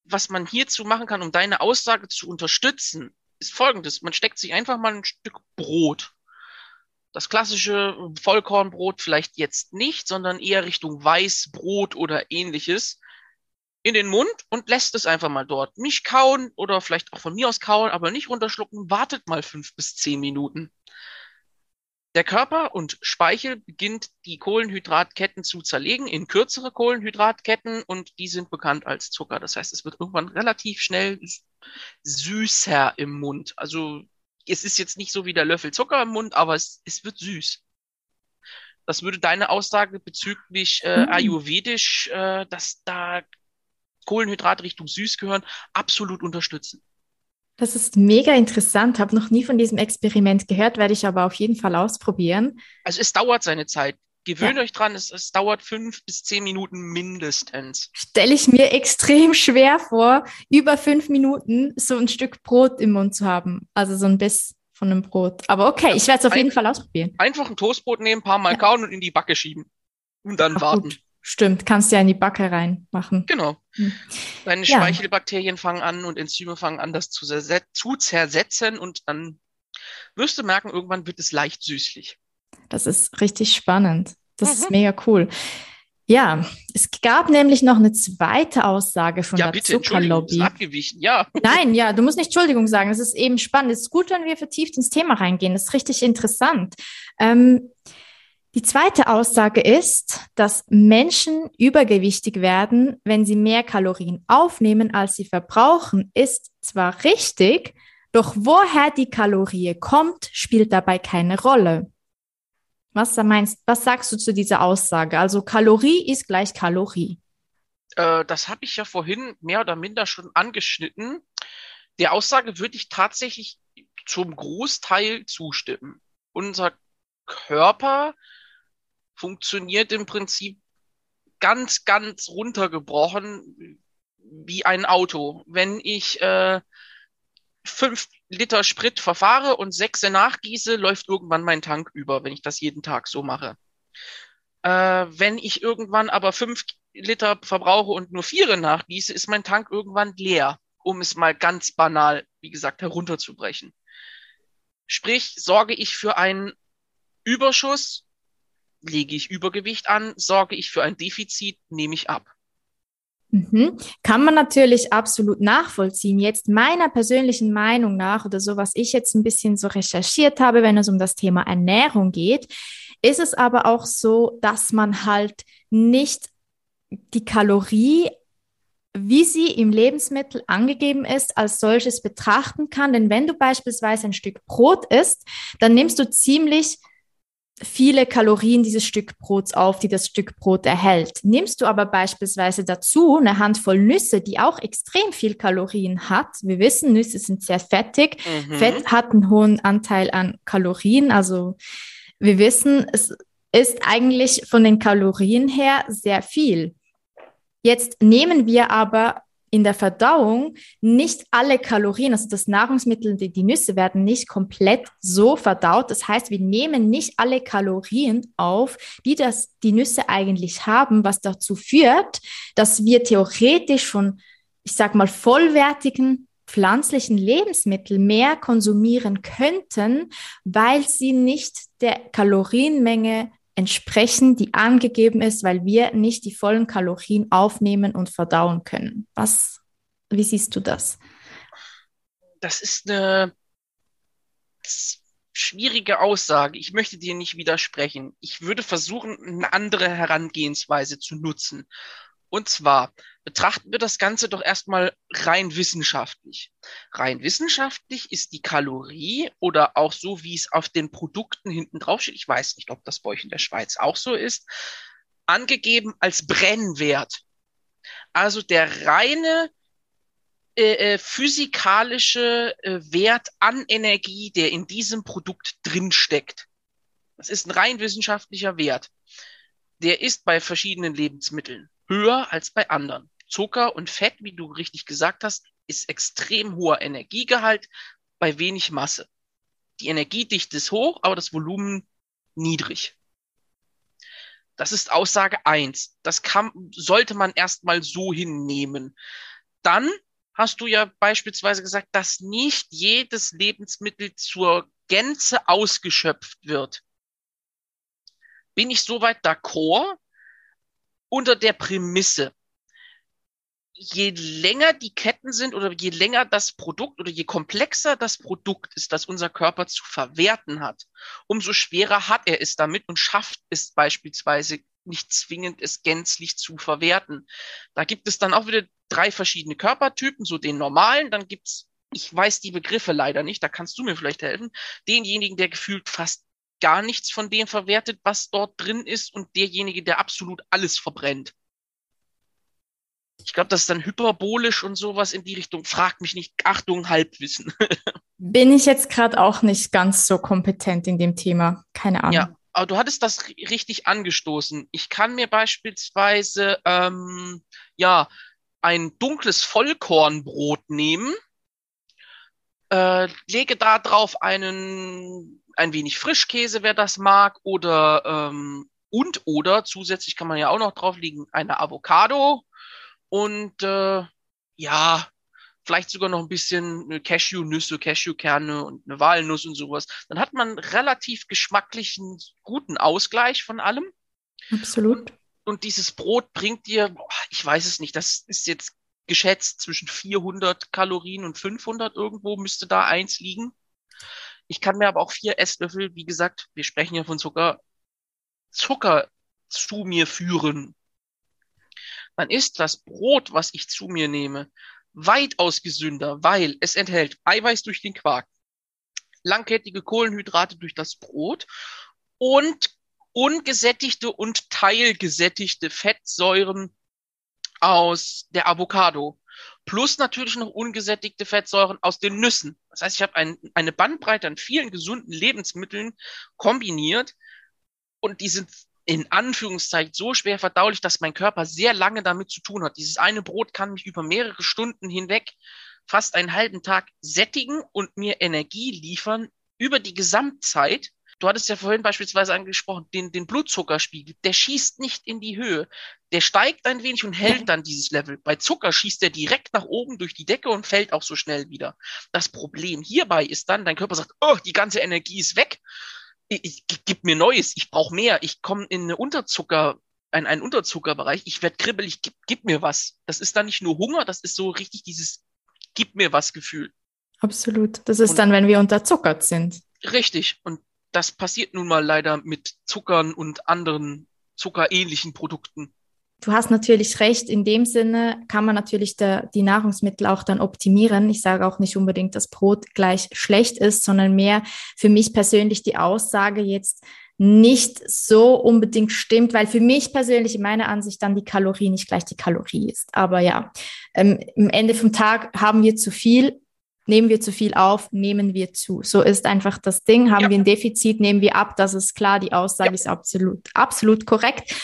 was man hierzu machen kann, um deine Aussage zu unterstützen, ist folgendes. Man steckt sich einfach mal ein Stück Brot das klassische Vollkornbrot vielleicht jetzt nicht, sondern eher Richtung Weißbrot oder ähnliches in den Mund und lässt es einfach mal dort. Nicht kauen oder vielleicht auch von mir aus kauen, aber nicht runterschlucken. Wartet mal fünf bis zehn Minuten. Der Körper und Speichel beginnt die Kohlenhydratketten zu zerlegen in kürzere Kohlenhydratketten und die sind bekannt als Zucker. Das heißt, es wird irgendwann relativ schnell süßer im Mund. Also es ist jetzt nicht so wie der Löffel Zucker im Mund, aber es, es wird süß. Das würde deine Aussage bezüglich äh, mhm. ayurvedisch, äh, dass da Kohlenhydrate Richtung süß gehören, absolut unterstützen. Das ist mega interessant, habe noch nie von diesem Experiment gehört, werde ich aber auf jeden Fall ausprobieren. Also es dauert seine Zeit. Gewöhnt ja. euch dran, es, es, dauert fünf bis zehn Minuten mindestens. Stelle ich mir extrem schwer vor, über fünf Minuten so ein Stück Brot im Mund zu haben. Also so ein Biss von einem Brot. Aber okay, ich werde es auf ein, jeden Fall ausprobieren. Einfach ein Toastbrot nehmen, paar Mal ja. kauen und in die Backe schieben. Und dann Ach, warten. Gut. Stimmt, kannst du ja in die Backe reinmachen. Genau. Hm. Deine ja. Speichelbakterien fangen an und Enzyme fangen an, das zu, zu zersetzen und dann wirst du merken, irgendwann wird es leicht süßlich. Das ist richtig spannend. Das mhm. ist mega cool. Ja, es gab nämlich noch eine zweite Aussage von ja, der bitte, Zuckerlobby. Abgewichen, ja. Nein, ja, du musst nicht Entschuldigung sagen. Es ist eben spannend. Es ist gut, wenn wir vertieft ins Thema reingehen. Das ist richtig interessant. Ähm, die zweite Aussage ist, dass Menschen übergewichtig werden, wenn sie mehr Kalorien aufnehmen, als sie verbrauchen, ist zwar richtig, doch woher die Kalorie kommt, spielt dabei keine Rolle. Was meinst, was sagst du zu dieser Aussage? Also Kalorie ist gleich Kalorie. Äh, das habe ich ja vorhin mehr oder minder schon angeschnitten. Der Aussage würde ich tatsächlich zum Großteil zustimmen. Unser Körper funktioniert im Prinzip ganz, ganz runtergebrochen wie ein Auto. Wenn ich äh, fünf Liter Sprit verfahre und sechs nachgieße, läuft irgendwann mein Tank über, wenn ich das jeden Tag so mache. Äh, wenn ich irgendwann aber fünf Liter verbrauche und nur vier nachgieße, ist mein Tank irgendwann leer, um es mal ganz banal, wie gesagt, herunterzubrechen. Sprich, sorge ich für einen Überschuss, lege ich Übergewicht an, sorge ich für ein Defizit, nehme ich ab. Mhm. Kann man natürlich absolut nachvollziehen. Jetzt meiner persönlichen Meinung nach oder so, was ich jetzt ein bisschen so recherchiert habe, wenn es um das Thema Ernährung geht, ist es aber auch so, dass man halt nicht die Kalorie wie sie im Lebensmittel angegeben ist, als solches betrachten kann. Denn wenn du beispielsweise ein Stück Brot isst, dann nimmst du ziemlich viele Kalorien dieses Stück Brots auf, die das Stück Brot erhält. Nimmst du aber beispielsweise dazu eine Handvoll Nüsse, die auch extrem viel Kalorien hat. Wir wissen, Nüsse sind sehr fettig. Mhm. Fett hat einen hohen Anteil an Kalorien. Also wir wissen, es ist eigentlich von den Kalorien her sehr viel. Jetzt nehmen wir aber in der Verdauung nicht alle Kalorien, also das Nahrungsmittel, die, die Nüsse werden nicht komplett so verdaut. Das heißt, wir nehmen nicht alle Kalorien auf, die das, die Nüsse eigentlich haben, was dazu führt, dass wir theoretisch von, ich sag mal, vollwertigen pflanzlichen Lebensmitteln mehr konsumieren könnten, weil sie nicht der Kalorienmenge entsprechen, die angegeben ist, weil wir nicht die vollen Kalorien aufnehmen und verdauen können. Was, wie siehst du das? Das ist eine schwierige Aussage. Ich möchte dir nicht widersprechen. Ich würde versuchen, eine andere Herangehensweise zu nutzen. Und zwar betrachten wir das Ganze doch erstmal rein wissenschaftlich. Rein wissenschaftlich ist die Kalorie oder auch so, wie es auf den Produkten hinten drauf steht, ich weiß nicht, ob das bei euch in der Schweiz auch so ist, angegeben als Brennwert. Also der reine äh, äh physikalische äh, Wert an Energie, der in diesem Produkt drin steckt. Das ist ein rein wissenschaftlicher Wert. Der ist bei verschiedenen Lebensmitteln höher als bei anderen. Zucker und Fett, wie du richtig gesagt hast, ist extrem hoher Energiegehalt bei wenig Masse. Die Energiedichte ist hoch, aber das Volumen niedrig. Das ist Aussage eins. Das kann, sollte man erstmal so hinnehmen. Dann hast du ja beispielsweise gesagt, dass nicht jedes Lebensmittel zur Gänze ausgeschöpft wird. Bin ich soweit d'accord? unter der Prämisse, je länger die Ketten sind oder je länger das Produkt oder je komplexer das Produkt ist, das unser Körper zu verwerten hat, umso schwerer hat er es damit und schafft es beispielsweise nicht zwingend, es gänzlich zu verwerten. Da gibt es dann auch wieder drei verschiedene Körpertypen, so den normalen, dann gibt's ich weiß die Begriffe leider nicht, da kannst du mir vielleicht helfen, denjenigen, der gefühlt fast gar nichts von dem verwertet, was dort drin ist und derjenige, der absolut alles verbrennt. Ich glaube, das ist dann hyperbolisch und sowas in die Richtung. Frag mich nicht. Achtung, Halbwissen. Bin ich jetzt gerade auch nicht ganz so kompetent in dem Thema. Keine Ahnung. Ja, aber du hattest das richtig angestoßen. Ich kann mir beispielsweise ähm, ja ein dunkles Vollkornbrot nehmen, äh, lege da drauf einen ein wenig Frischkäse, wer das mag, oder ähm, und oder zusätzlich kann man ja auch noch drauflegen eine Avocado und äh, ja, vielleicht sogar noch ein bisschen Cashew-Nüsse, Cashewkerne und eine Walnuss und sowas. Dann hat man relativ geschmacklichen, guten Ausgleich von allem. Absolut. Und, und dieses Brot bringt dir, ich weiß es nicht, das ist jetzt geschätzt zwischen 400 Kalorien und 500 irgendwo müsste da eins liegen. Ich kann mir aber auch vier Esslöffel, wie gesagt, wir sprechen ja von Zucker, Zucker zu mir führen. Dann ist das Brot, was ich zu mir nehme, weitaus gesünder, weil es enthält Eiweiß durch den Quark, langkettige Kohlenhydrate durch das Brot und ungesättigte und teilgesättigte Fettsäuren aus der Avocado plus natürlich noch ungesättigte Fettsäuren aus den Nüssen. Das heißt, ich habe ein, eine Bandbreite an vielen gesunden Lebensmitteln kombiniert und die sind in Anführungszeichen so schwer verdaulich, dass mein Körper sehr lange damit zu tun hat. Dieses eine Brot kann mich über mehrere Stunden hinweg fast einen halben Tag sättigen und mir Energie liefern über die Gesamtzeit Du hattest ja vorhin beispielsweise angesprochen, den, den Blutzuckerspiegel, der schießt nicht in die Höhe. Der steigt ein wenig und hält dann dieses Level. Bei Zucker schießt er direkt nach oben durch die Decke und fällt auch so schnell wieder. Das Problem hierbei ist dann, dein Körper sagt, oh, die ganze Energie ist weg. Ich, ich, gib mir Neues, ich brauche mehr, ich komme in eine Unterzucker, ein, ein Unterzuckerbereich. Ich werde kribbelig, gib, gib mir was. Das ist dann nicht nur Hunger, das ist so richtig dieses Gib mir was Gefühl. Absolut. Das ist und, dann, wenn wir unterzuckert sind. Richtig. Und das passiert nun mal leider mit Zuckern und anderen zuckerähnlichen Produkten. Du hast natürlich recht. In dem Sinne kann man natürlich der, die Nahrungsmittel auch dann optimieren. Ich sage auch nicht unbedingt, dass Brot gleich schlecht ist, sondern mehr für mich persönlich die Aussage jetzt nicht so unbedingt stimmt, weil für mich persönlich in meiner Ansicht dann die Kalorie nicht gleich die Kalorie ist. Aber ja, ähm, im Ende vom Tag haben wir zu viel, nehmen wir zu viel auf, nehmen wir zu. So ist einfach das Ding. Haben ja. wir ein Defizit, nehmen wir ab. Das ist klar. Die Aussage ja. ist absolut, absolut korrekt.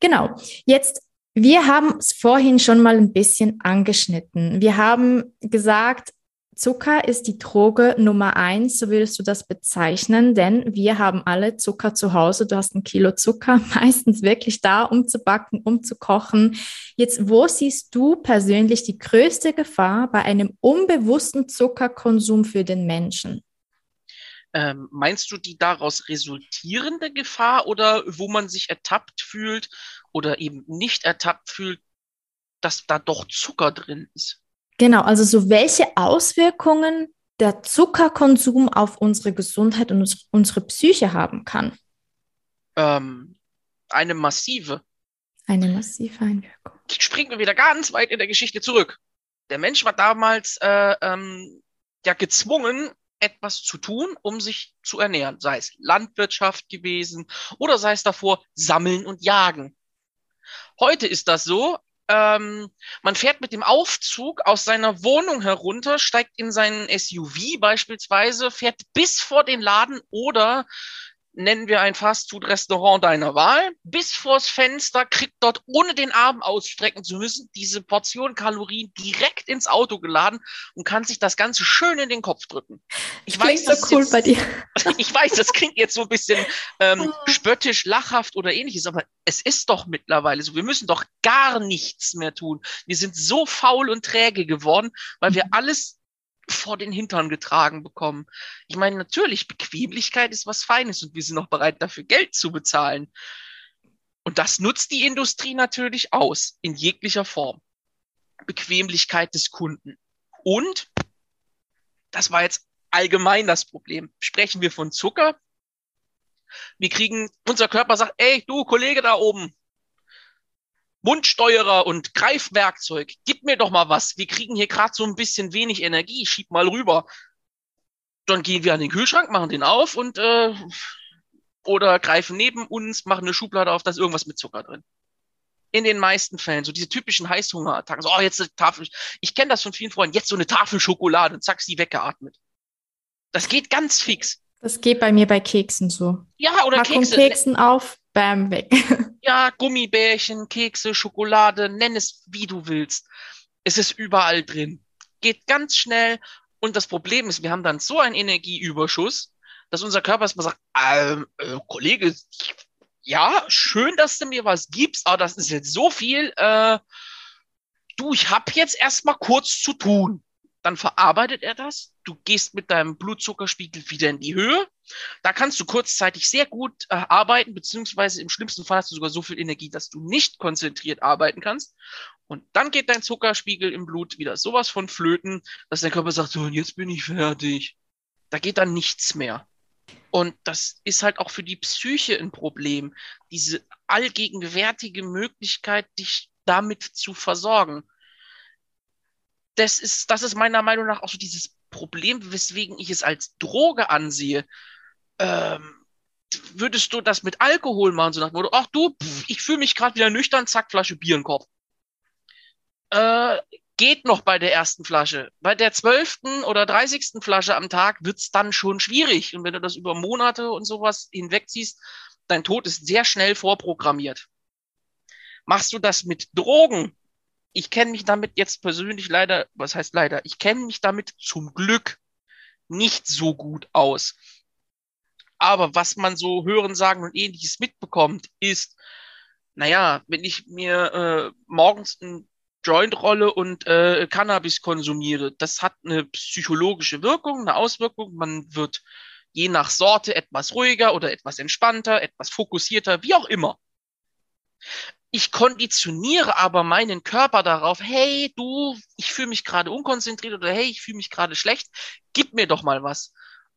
Genau. Jetzt wir haben es vorhin schon mal ein bisschen angeschnitten. Wir haben gesagt, Zucker ist die Droge Nummer eins, so würdest du das bezeichnen, denn wir haben alle Zucker zu Hause. Du hast ein Kilo Zucker, meistens wirklich da, um zu backen, um zu kochen. Jetzt, wo siehst du persönlich die größte Gefahr bei einem unbewussten Zuckerkonsum für den Menschen? Ähm, meinst du die daraus resultierende Gefahr oder wo man sich ertappt fühlt oder eben nicht ertappt fühlt, dass da doch Zucker drin ist? Genau, also so welche Auswirkungen der Zuckerkonsum auf unsere Gesundheit und unsere Psyche haben kann. Ähm, eine massive. Eine massive Einwirkung. Springen wir wieder ganz weit in der Geschichte zurück. Der Mensch war damals äh, ähm, ja gezwungen, etwas zu tun, um sich zu ernähren. Sei es Landwirtschaft gewesen oder sei es davor Sammeln und Jagen. Heute ist das so, ähm, man fährt mit dem Aufzug aus seiner Wohnung herunter, steigt in seinen SUV beispielsweise, fährt bis vor den Laden oder nennen wir ein Fastfood-Restaurant deiner Wahl, bis vors Fenster, kriegt dort, ohne den Arm ausstrecken zu müssen, diese Portion Kalorien direkt ins Auto geladen und kann sich das Ganze schön in den Kopf drücken. Ich weiß, so cool jetzt, bei dir. ich weiß, das klingt jetzt so ein bisschen ähm, oh. spöttisch, lachhaft oder ähnliches, aber es ist doch mittlerweile so. Wir müssen doch gar nichts mehr tun. Wir sind so faul und träge geworden, weil wir mhm. alles vor den Hintern getragen bekommen. Ich meine, natürlich, Bequemlichkeit ist was Feines und wir sind auch bereit, dafür Geld zu bezahlen. Und das nutzt die Industrie natürlich aus, in jeglicher Form. Bequemlichkeit des Kunden. Und, das war jetzt allgemein das Problem, sprechen wir von Zucker. Wir kriegen, unser Körper sagt, ey, du Kollege da oben, Mundsteuerer und Greifwerkzeug, gib mir doch mal was. Wir kriegen hier gerade so ein bisschen wenig Energie, schieb mal rüber. Dann gehen wir an den Kühlschrank, machen den auf und äh, oder greifen neben uns, machen eine Schublade auf, da ist irgendwas mit Zucker drin. In den meisten Fällen, so diese typischen Heißhungerattacken, so, oh, jetzt eine Tafel, ich kenne das von vielen Freunden, jetzt so eine Tafel Schokolade und zack, sie weggeatmet. Das geht ganz fix. Das geht bei mir bei Keksen so. Ja, oder Packung Kekse. Keksen auf, bam, weg. Ja, Gummibärchen, Kekse, Schokolade, nenn es wie du willst. Es ist überall drin. Geht ganz schnell. Und das Problem ist, wir haben dann so einen Energieüberschuss, dass unser Körper erstmal sagt, ähm, äh, Kollege, ja, schön, dass du mir was gibst, aber das ist jetzt so viel. Äh, du, ich habe jetzt erstmal kurz zu tun dann verarbeitet er das. Du gehst mit deinem Blutzuckerspiegel wieder in die Höhe. Da kannst du kurzzeitig sehr gut äh, arbeiten, beziehungsweise im schlimmsten Fall hast du sogar so viel Energie, dass du nicht konzentriert arbeiten kannst. Und dann geht dein Zuckerspiegel im Blut wieder sowas von flöten, dass dein Körper sagt, so, jetzt bin ich fertig. Da geht dann nichts mehr. Und das ist halt auch für die Psyche ein Problem. Diese allgegenwärtige Möglichkeit, dich damit zu versorgen das ist, das ist meiner Meinung nach auch so dieses Problem, weswegen ich es als Droge ansehe. Ähm, würdest du das mit Alkohol machen, so nach dem Motto, ach du, pff, ich fühle mich gerade wieder nüchtern, zack, Flasche Bier im Kopf. Äh, geht noch bei der ersten Flasche. Bei der zwölften oder dreißigsten Flasche am Tag wird's dann schon schwierig. Und wenn du das über Monate und sowas hinwegziehst, dein Tod ist sehr schnell vorprogrammiert. Machst du das mit Drogen, ich kenne mich damit jetzt persönlich leider, was heißt leider, ich kenne mich damit zum Glück nicht so gut aus. Aber was man so hören, sagen und ähnliches mitbekommt, ist, naja, wenn ich mir äh, morgens ein Joint rolle und äh, Cannabis konsumiere, das hat eine psychologische Wirkung, eine Auswirkung. Man wird je nach Sorte etwas ruhiger oder etwas entspannter, etwas fokussierter, wie auch immer. Ich konditioniere aber meinen Körper darauf, hey, du, ich fühle mich gerade unkonzentriert oder hey, ich fühle mich gerade schlecht, gib mir doch mal was.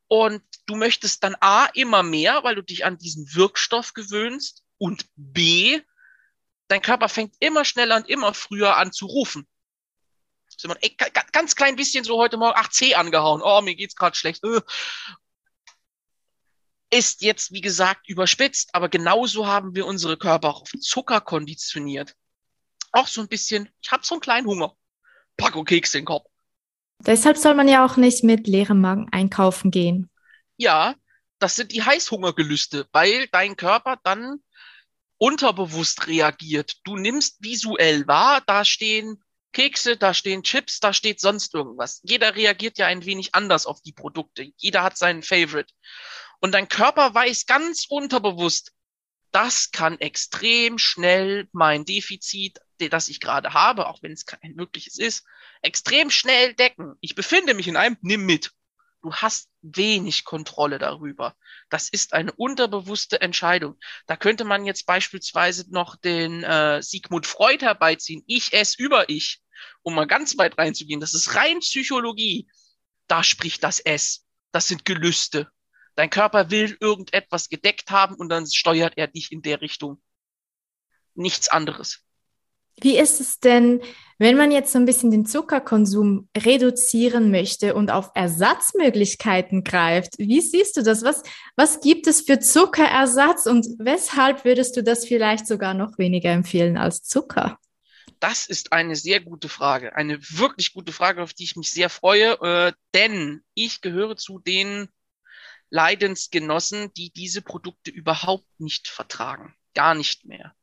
Und du möchtest dann A, immer mehr, weil du dich an diesen Wirkstoff gewöhnst und B, dein Körper fängt immer schneller und immer früher an zu rufen. Ey, ganz klein bisschen so heute Morgen 8C angehauen. Oh, mir geht's gerade schlecht. Ist jetzt, wie gesagt, überspitzt, aber genauso haben wir unsere Körper auch auf Zucker konditioniert. Auch so ein bisschen, ich habe so einen kleinen Hunger. Packung Keks in den Kopf. Deshalb soll man ja auch nicht mit leerem Magen einkaufen gehen. Ja, das sind die Heißhungergelüste, weil dein Körper dann unterbewusst reagiert. Du nimmst visuell wahr, da stehen Kekse, da stehen Chips, da steht sonst irgendwas. Jeder reagiert ja ein wenig anders auf die Produkte. Jeder hat seinen Favorite. Und dein Körper weiß ganz unterbewusst, das kann extrem schnell mein Defizit, das ich gerade habe, auch wenn es kein wirkliches ist, extrem schnell decken. Ich befinde mich in einem, nimm mit. Du hast wenig Kontrolle darüber. Das ist eine unterbewusste Entscheidung. Da könnte man jetzt beispielsweise noch den äh, Sigmund Freud herbeiziehen. Ich esse über ich, um mal ganz weit reinzugehen. Das ist rein Psychologie. Da spricht das S. Das sind Gelüste. Dein Körper will irgendetwas gedeckt haben und dann steuert er dich in der Richtung. Nichts anderes. Wie ist es denn, wenn man jetzt so ein bisschen den Zuckerkonsum reduzieren möchte und auf Ersatzmöglichkeiten greift? Wie siehst du das? Was, was gibt es für Zuckerersatz und weshalb würdest du das vielleicht sogar noch weniger empfehlen als Zucker? Das ist eine sehr gute Frage, eine wirklich gute Frage, auf die ich mich sehr freue, äh, denn ich gehöre zu den Leidensgenossen, die diese Produkte überhaupt nicht vertragen. Gar nicht mehr.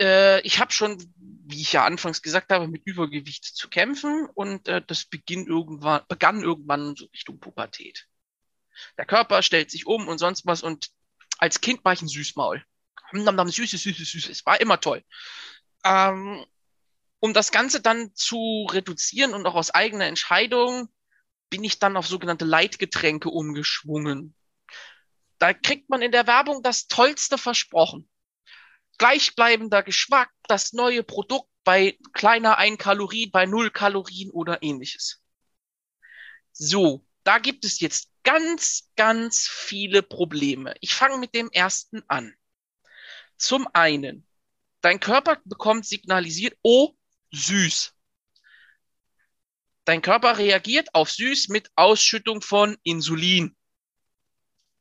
Äh, ich habe schon, wie ich ja anfangs gesagt habe, mit Übergewicht zu kämpfen und äh, das beginnt irgendwann, begann irgendwann so Richtung Pubertät. Der Körper stellt sich um und sonst was und als Kind war ich ein Süßmaul. Süßes, süßes, süßes. War immer toll. Ähm, um das Ganze dann zu reduzieren und auch aus eigener Entscheidung bin ich dann auf sogenannte Leitgetränke umgeschwungen. Da kriegt man in der Werbung das Tollste versprochen. Gleichbleibender Geschmack, das neue Produkt bei kleiner 1 Kalorie, bei 0 Kalorien oder ähnliches. So, da gibt es jetzt ganz, ganz viele Probleme. Ich fange mit dem ersten an. Zum einen, dein Körper bekommt signalisiert, oh, süß. Dein Körper reagiert auf süß mit Ausschüttung von Insulin.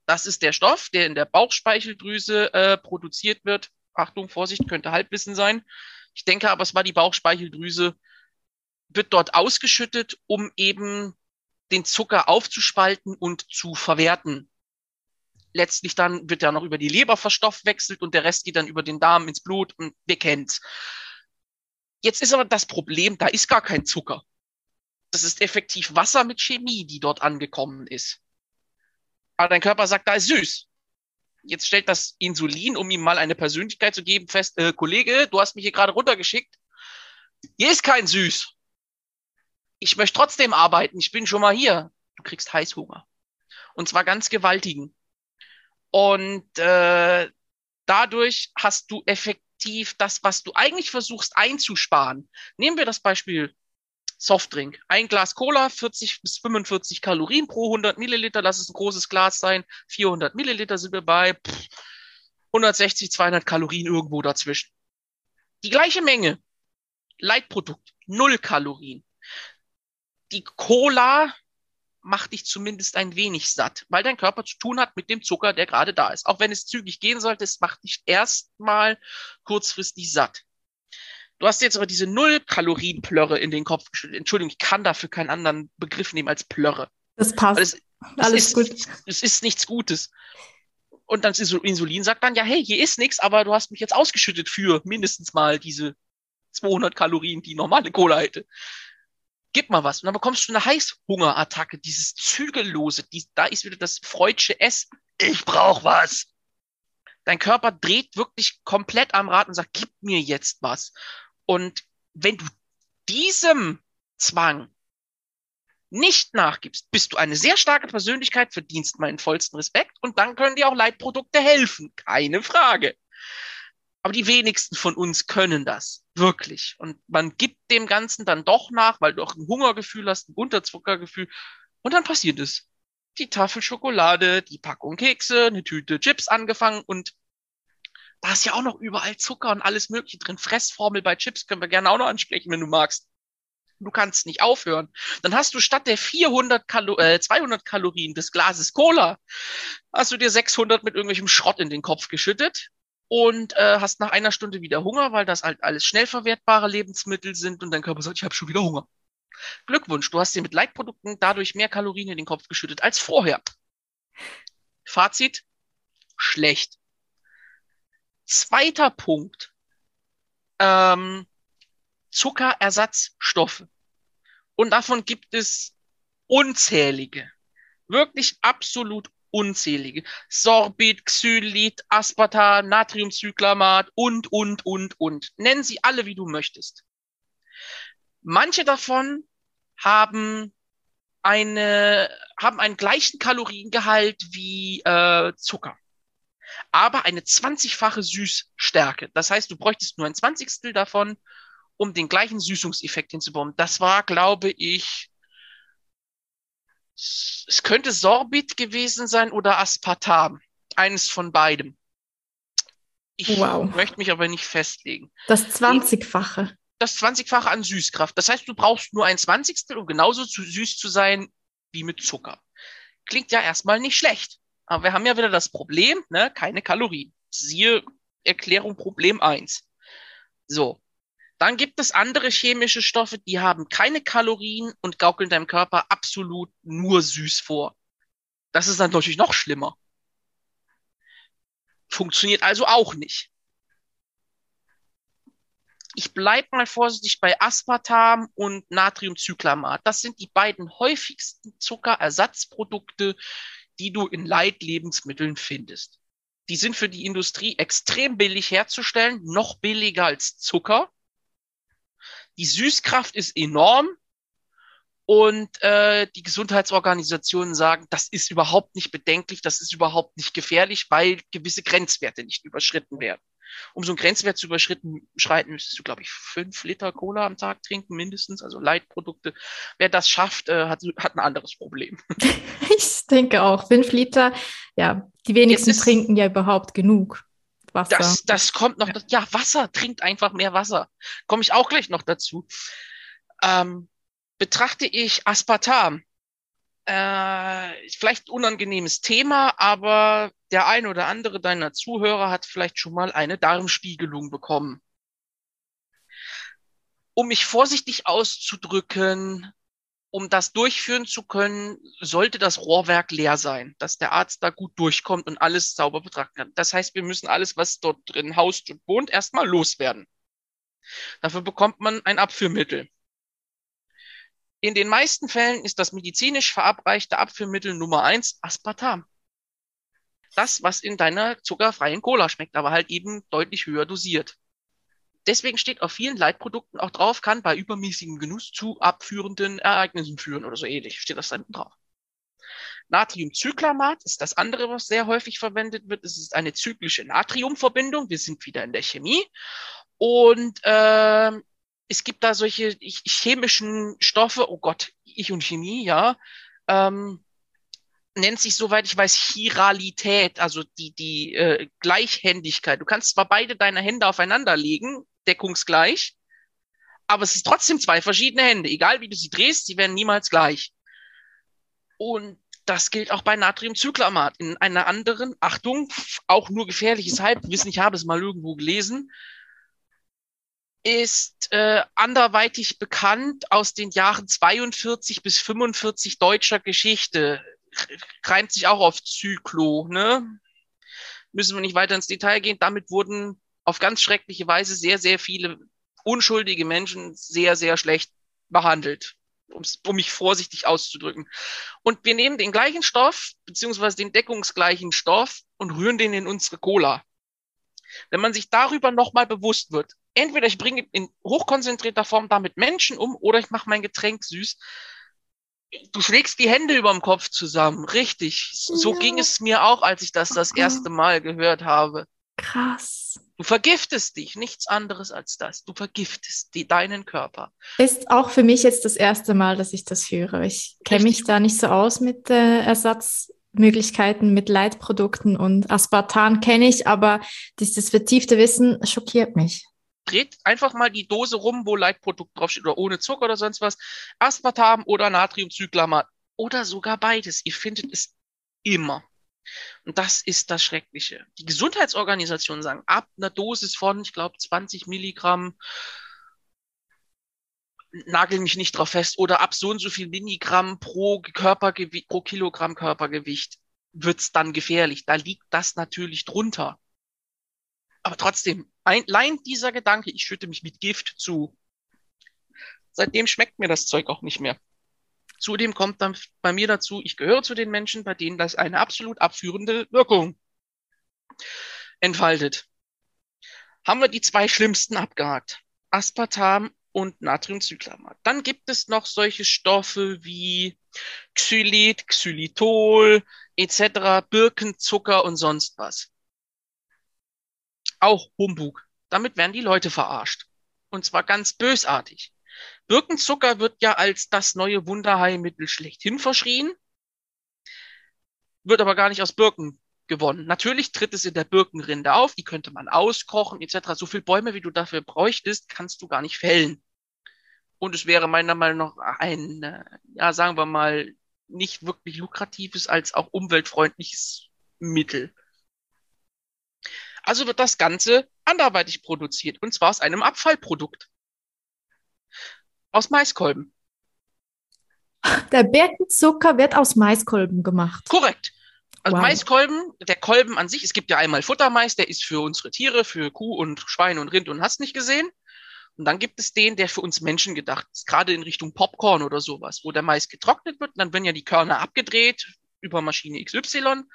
Das ist der Stoff, der in der Bauchspeicheldrüse äh, produziert wird. Achtung, Vorsicht, könnte Halbwissen sein. Ich denke aber, es war die Bauchspeicheldrüse, wird dort ausgeschüttet, um eben den Zucker aufzuspalten und zu verwerten. Letztlich dann wird er noch über die Leber verstoffwechselt und der Rest geht dann über den Darm ins Blut und wir kennen's. Jetzt ist aber das Problem, da ist gar kein Zucker das ist effektiv Wasser mit Chemie, die dort angekommen ist. Aber dein Körper sagt, da ist süß. Jetzt stellt das Insulin, um ihm mal eine Persönlichkeit zu geben, fest, äh, Kollege, du hast mich hier gerade runtergeschickt. Hier ist kein Süß. Ich möchte trotzdem arbeiten. Ich bin schon mal hier. Du kriegst Heißhunger. Und zwar ganz gewaltigen. Und äh, dadurch hast du effektiv das, was du eigentlich versuchst einzusparen. Nehmen wir das Beispiel Softdrink. Ein Glas Cola, 40 bis 45 Kalorien pro 100 Milliliter. Lass es ein großes Glas sein. 400 Milliliter sind wir bei. Pff, 160, 200 Kalorien irgendwo dazwischen. Die gleiche Menge. Leitprodukt. Null Kalorien. Die Cola macht dich zumindest ein wenig satt, weil dein Körper zu tun hat mit dem Zucker, der gerade da ist. Auch wenn es zügig gehen sollte, es macht dich erstmal kurzfristig satt. Du hast jetzt aber diese Null-Kalorien-Plörre in den Kopf gestellt. Entschuldigung, ich kann dafür keinen anderen Begriff nehmen als Plörre. Das passt. Es, Alles ist, gut. Es ist nichts Gutes. Und dann ist Insulin sagt dann, ja, hey, hier ist nichts, aber du hast mich jetzt ausgeschüttet für mindestens mal diese 200 Kalorien, die normale Cola hätte. Gib mal was. Und dann bekommst du eine Heißhungerattacke, dieses Zügellose, die, da ist wieder das freudsche S. Ich brauch was. Dein Körper dreht wirklich komplett am Rad und sagt, gib mir jetzt was. Und wenn du diesem Zwang nicht nachgibst, bist du eine sehr starke Persönlichkeit, verdienst meinen vollsten Respekt und dann können dir auch Leitprodukte helfen. Keine Frage. Aber die wenigsten von uns können das. Wirklich. Und man gibt dem Ganzen dann doch nach, weil du auch ein Hungergefühl hast, ein Unterzuckergefühl. Und dann passiert es. Die Tafel Schokolade, die Packung Kekse, eine Tüte Chips angefangen und da ist ja auch noch überall Zucker und alles Mögliche drin. Fressformel bei Chips können wir gerne auch noch ansprechen, wenn du magst. Du kannst nicht aufhören. Dann hast du statt der 400 Kalo äh, 200 Kalorien des Glases Cola, hast du dir 600 mit irgendwelchem Schrott in den Kopf geschüttet und äh, hast nach einer Stunde wieder Hunger, weil das halt alles schnell verwertbare Lebensmittel sind und dein Körper sagt, ich habe schon wieder Hunger. Glückwunsch, du hast dir mit Leitprodukten dadurch mehr Kalorien in den Kopf geschüttet als vorher. Fazit, schlecht. Zweiter Punkt, ähm, Zuckerersatzstoffe. Und davon gibt es unzählige, wirklich absolut unzählige. Sorbit, Xylit, Aspartam, Natriumcyclamat und, und, und, und. Nennen sie alle, wie du möchtest. Manche davon haben eine, haben einen gleichen Kaloriengehalt wie äh, Zucker, aber eine 20-fache Süßstärke. Das heißt, du bräuchtest nur ein Zwanzigstel davon, um den gleichen Süßungseffekt hinzubauen. Das war, glaube ich, es könnte Sorbit gewesen sein oder Aspartam. Eines von beidem. Ich wow. möchte mich aber nicht festlegen. Das 20-fache. Das 20-fache an Süßkraft. Das heißt, du brauchst nur ein Zwanzigstel, um genauso zu süß zu sein wie mit Zucker. Klingt ja erstmal nicht schlecht. Aber wir haben ja wieder das Problem, ne? keine Kalorien. Siehe Erklärung Problem 1. So. Dann gibt es andere chemische Stoffe, die haben keine Kalorien und gaukeln deinem Körper absolut nur süß vor. Das ist dann natürlich noch schlimmer. Funktioniert also auch nicht. Ich bleib mal vorsichtig bei Aspartam und Natriumcyclamat. Das sind die beiden häufigsten Zuckerersatzprodukte, die du in Leitlebensmitteln findest. Die sind für die Industrie extrem billig herzustellen, noch billiger als Zucker. Die Süßkraft ist enorm und äh, die Gesundheitsorganisationen sagen, das ist überhaupt nicht bedenklich, das ist überhaupt nicht gefährlich, weil gewisse Grenzwerte nicht überschritten werden. Um so einen Grenzwert zu überschritten, schreiten müsstest du, glaube ich, fünf Liter Cola am Tag trinken, mindestens, also Leitprodukte. Wer das schafft, äh, hat, hat ein anderes Problem. ich denke auch. Fünf Liter, ja, die wenigsten trinken ja überhaupt genug. Wasser. Das, das kommt noch, ja, Wasser, trinkt einfach mehr Wasser. Komme ich auch gleich noch dazu. Ähm, betrachte ich Aspartam. Äh, vielleicht unangenehmes Thema, aber der ein oder andere deiner Zuhörer hat vielleicht schon mal eine Darmspiegelung bekommen. Um mich vorsichtig auszudrücken, um das durchführen zu können, sollte das Rohrwerk leer sein, dass der Arzt da gut durchkommt und alles sauber betrachten kann. Das heißt, wir müssen alles, was dort drin haust und wohnt, erstmal loswerden. Dafür bekommt man ein Abführmittel. In den meisten Fällen ist das medizinisch verabreichte Abführmittel Nummer eins Aspartam. Das, was in deiner zuckerfreien Cola schmeckt, aber halt eben deutlich höher dosiert. Deswegen steht auf vielen Leitprodukten auch drauf, kann bei übermäßigem Genuss zu abführenden Ereignissen führen oder so ähnlich. Steht das da hinten drauf. Natriumcyclamat ist das andere, was sehr häufig verwendet wird. Es ist eine zyklische Natriumverbindung. Wir sind wieder in der Chemie. Und äh, es gibt da solche chemischen Stoffe, oh Gott, ich und Chemie, ja, ähm, nennt sich, soweit ich weiß, Chiralität, also die, die äh, Gleichhändigkeit. Du kannst zwar beide deine Hände aufeinander legen, deckungsgleich. Aber es ist trotzdem zwei verschiedene Hände. Egal wie du sie drehst, sie werden niemals gleich. Und das gilt auch bei Natriumcyclamat. In einer anderen, Achtung, auch nur gefährliches Halbwissen, ich habe es mal irgendwo gelesen, ist äh, anderweitig bekannt aus den Jahren 42 bis 45 deutscher Geschichte. Reimt sich auch auf Zyklo, ne? Müssen wir nicht weiter ins Detail gehen. Damit wurden auf ganz schreckliche Weise sehr, sehr viele unschuldige Menschen sehr, sehr schlecht behandelt, um mich vorsichtig auszudrücken. Und wir nehmen den gleichen Stoff, beziehungsweise den deckungsgleichen Stoff und rühren den in unsere Cola. Wenn man sich darüber nochmal bewusst wird, entweder ich bringe in hochkonzentrierter Form damit Menschen um oder ich mache mein Getränk süß. Du schlägst die Hände über dem Kopf zusammen, richtig. So ja. ging es mir auch, als ich das das erste Mal gehört habe Krass. Du vergiftest dich, nichts anderes als das. Du vergiftest die, deinen Körper. Ist auch für mich jetzt das erste Mal, dass ich das höre. Ich kenne mich da nicht so aus mit äh, Ersatzmöglichkeiten, mit Leitprodukten und Aspartan kenne ich, aber dieses vertiefte Wissen schockiert mich. Dreht einfach mal die Dose rum, wo Leitprodukt draufsteht oder ohne Zucker oder sonst was. Aspartam oder Natriumcyclamat oder sogar beides. Ihr findet es immer. Und das ist das Schreckliche. Die Gesundheitsorganisationen sagen, ab einer Dosis von, ich glaube, 20 Milligramm, nagel mich nicht drauf fest, oder ab so und so viel Milligramm pro Körpergewicht, pro Kilogramm Körpergewicht wird's dann gefährlich. Da liegt das natürlich drunter. Aber trotzdem, allein dieser Gedanke, ich schütte mich mit Gift zu. Seitdem schmeckt mir das Zeug auch nicht mehr. Zudem kommt dann bei mir dazu, ich gehöre zu den Menschen, bei denen das eine absolut abführende Wirkung entfaltet. Haben wir die zwei schlimmsten abgehakt. Aspartam und Natriumcyclamat. Dann gibt es noch solche Stoffe wie Xylit, Xylitol etc., Birkenzucker und sonst was. Auch Humbug. Damit werden die Leute verarscht. Und zwar ganz bösartig. Birkenzucker wird ja als das neue Wunderheilmittel schlechthin verschrien, wird aber gar nicht aus Birken gewonnen. Natürlich tritt es in der Birkenrinde auf, die könnte man auskochen etc. So viel Bäume, wie du dafür bräuchtest, kannst du gar nicht fällen. Und es wäre meiner Meinung nach ein, äh, ja, sagen wir mal, nicht wirklich lukratives als auch umweltfreundliches Mittel. Also wird das Ganze anderweitig produziert, und zwar aus einem Abfallprodukt. Aus Maiskolben. Der Birkenzucker wird aus Maiskolben gemacht. Korrekt. Also wow. Maiskolben, der Kolben an sich, es gibt ja einmal Futtermais, der ist für unsere Tiere, für Kuh und Schwein und Rind und hast nicht gesehen. Und dann gibt es den, der für uns Menschen gedacht ist, gerade in Richtung Popcorn oder sowas, wo der Mais getrocknet wird, dann werden ja die Körner abgedreht über Maschine XY und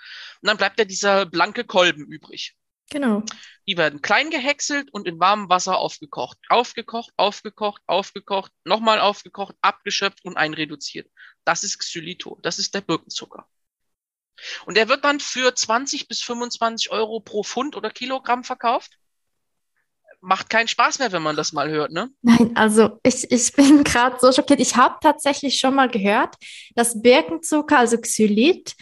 dann bleibt ja dieser blanke Kolben übrig. Genau. Die werden klein gehäckselt und in warmem Wasser aufgekocht. Aufgekocht, aufgekocht, aufgekocht, nochmal aufgekocht, abgeschöpft und einreduziert. Das ist Xylitol. Das ist der Birkenzucker. Und der wird dann für 20 bis 25 Euro pro Pfund oder Kilogramm verkauft. Macht keinen Spaß mehr, wenn man das mal hört, ne? Nein, also ich, ich bin gerade so schockiert. Ich habe tatsächlich schon mal gehört, dass Birkenzucker, also Xylit,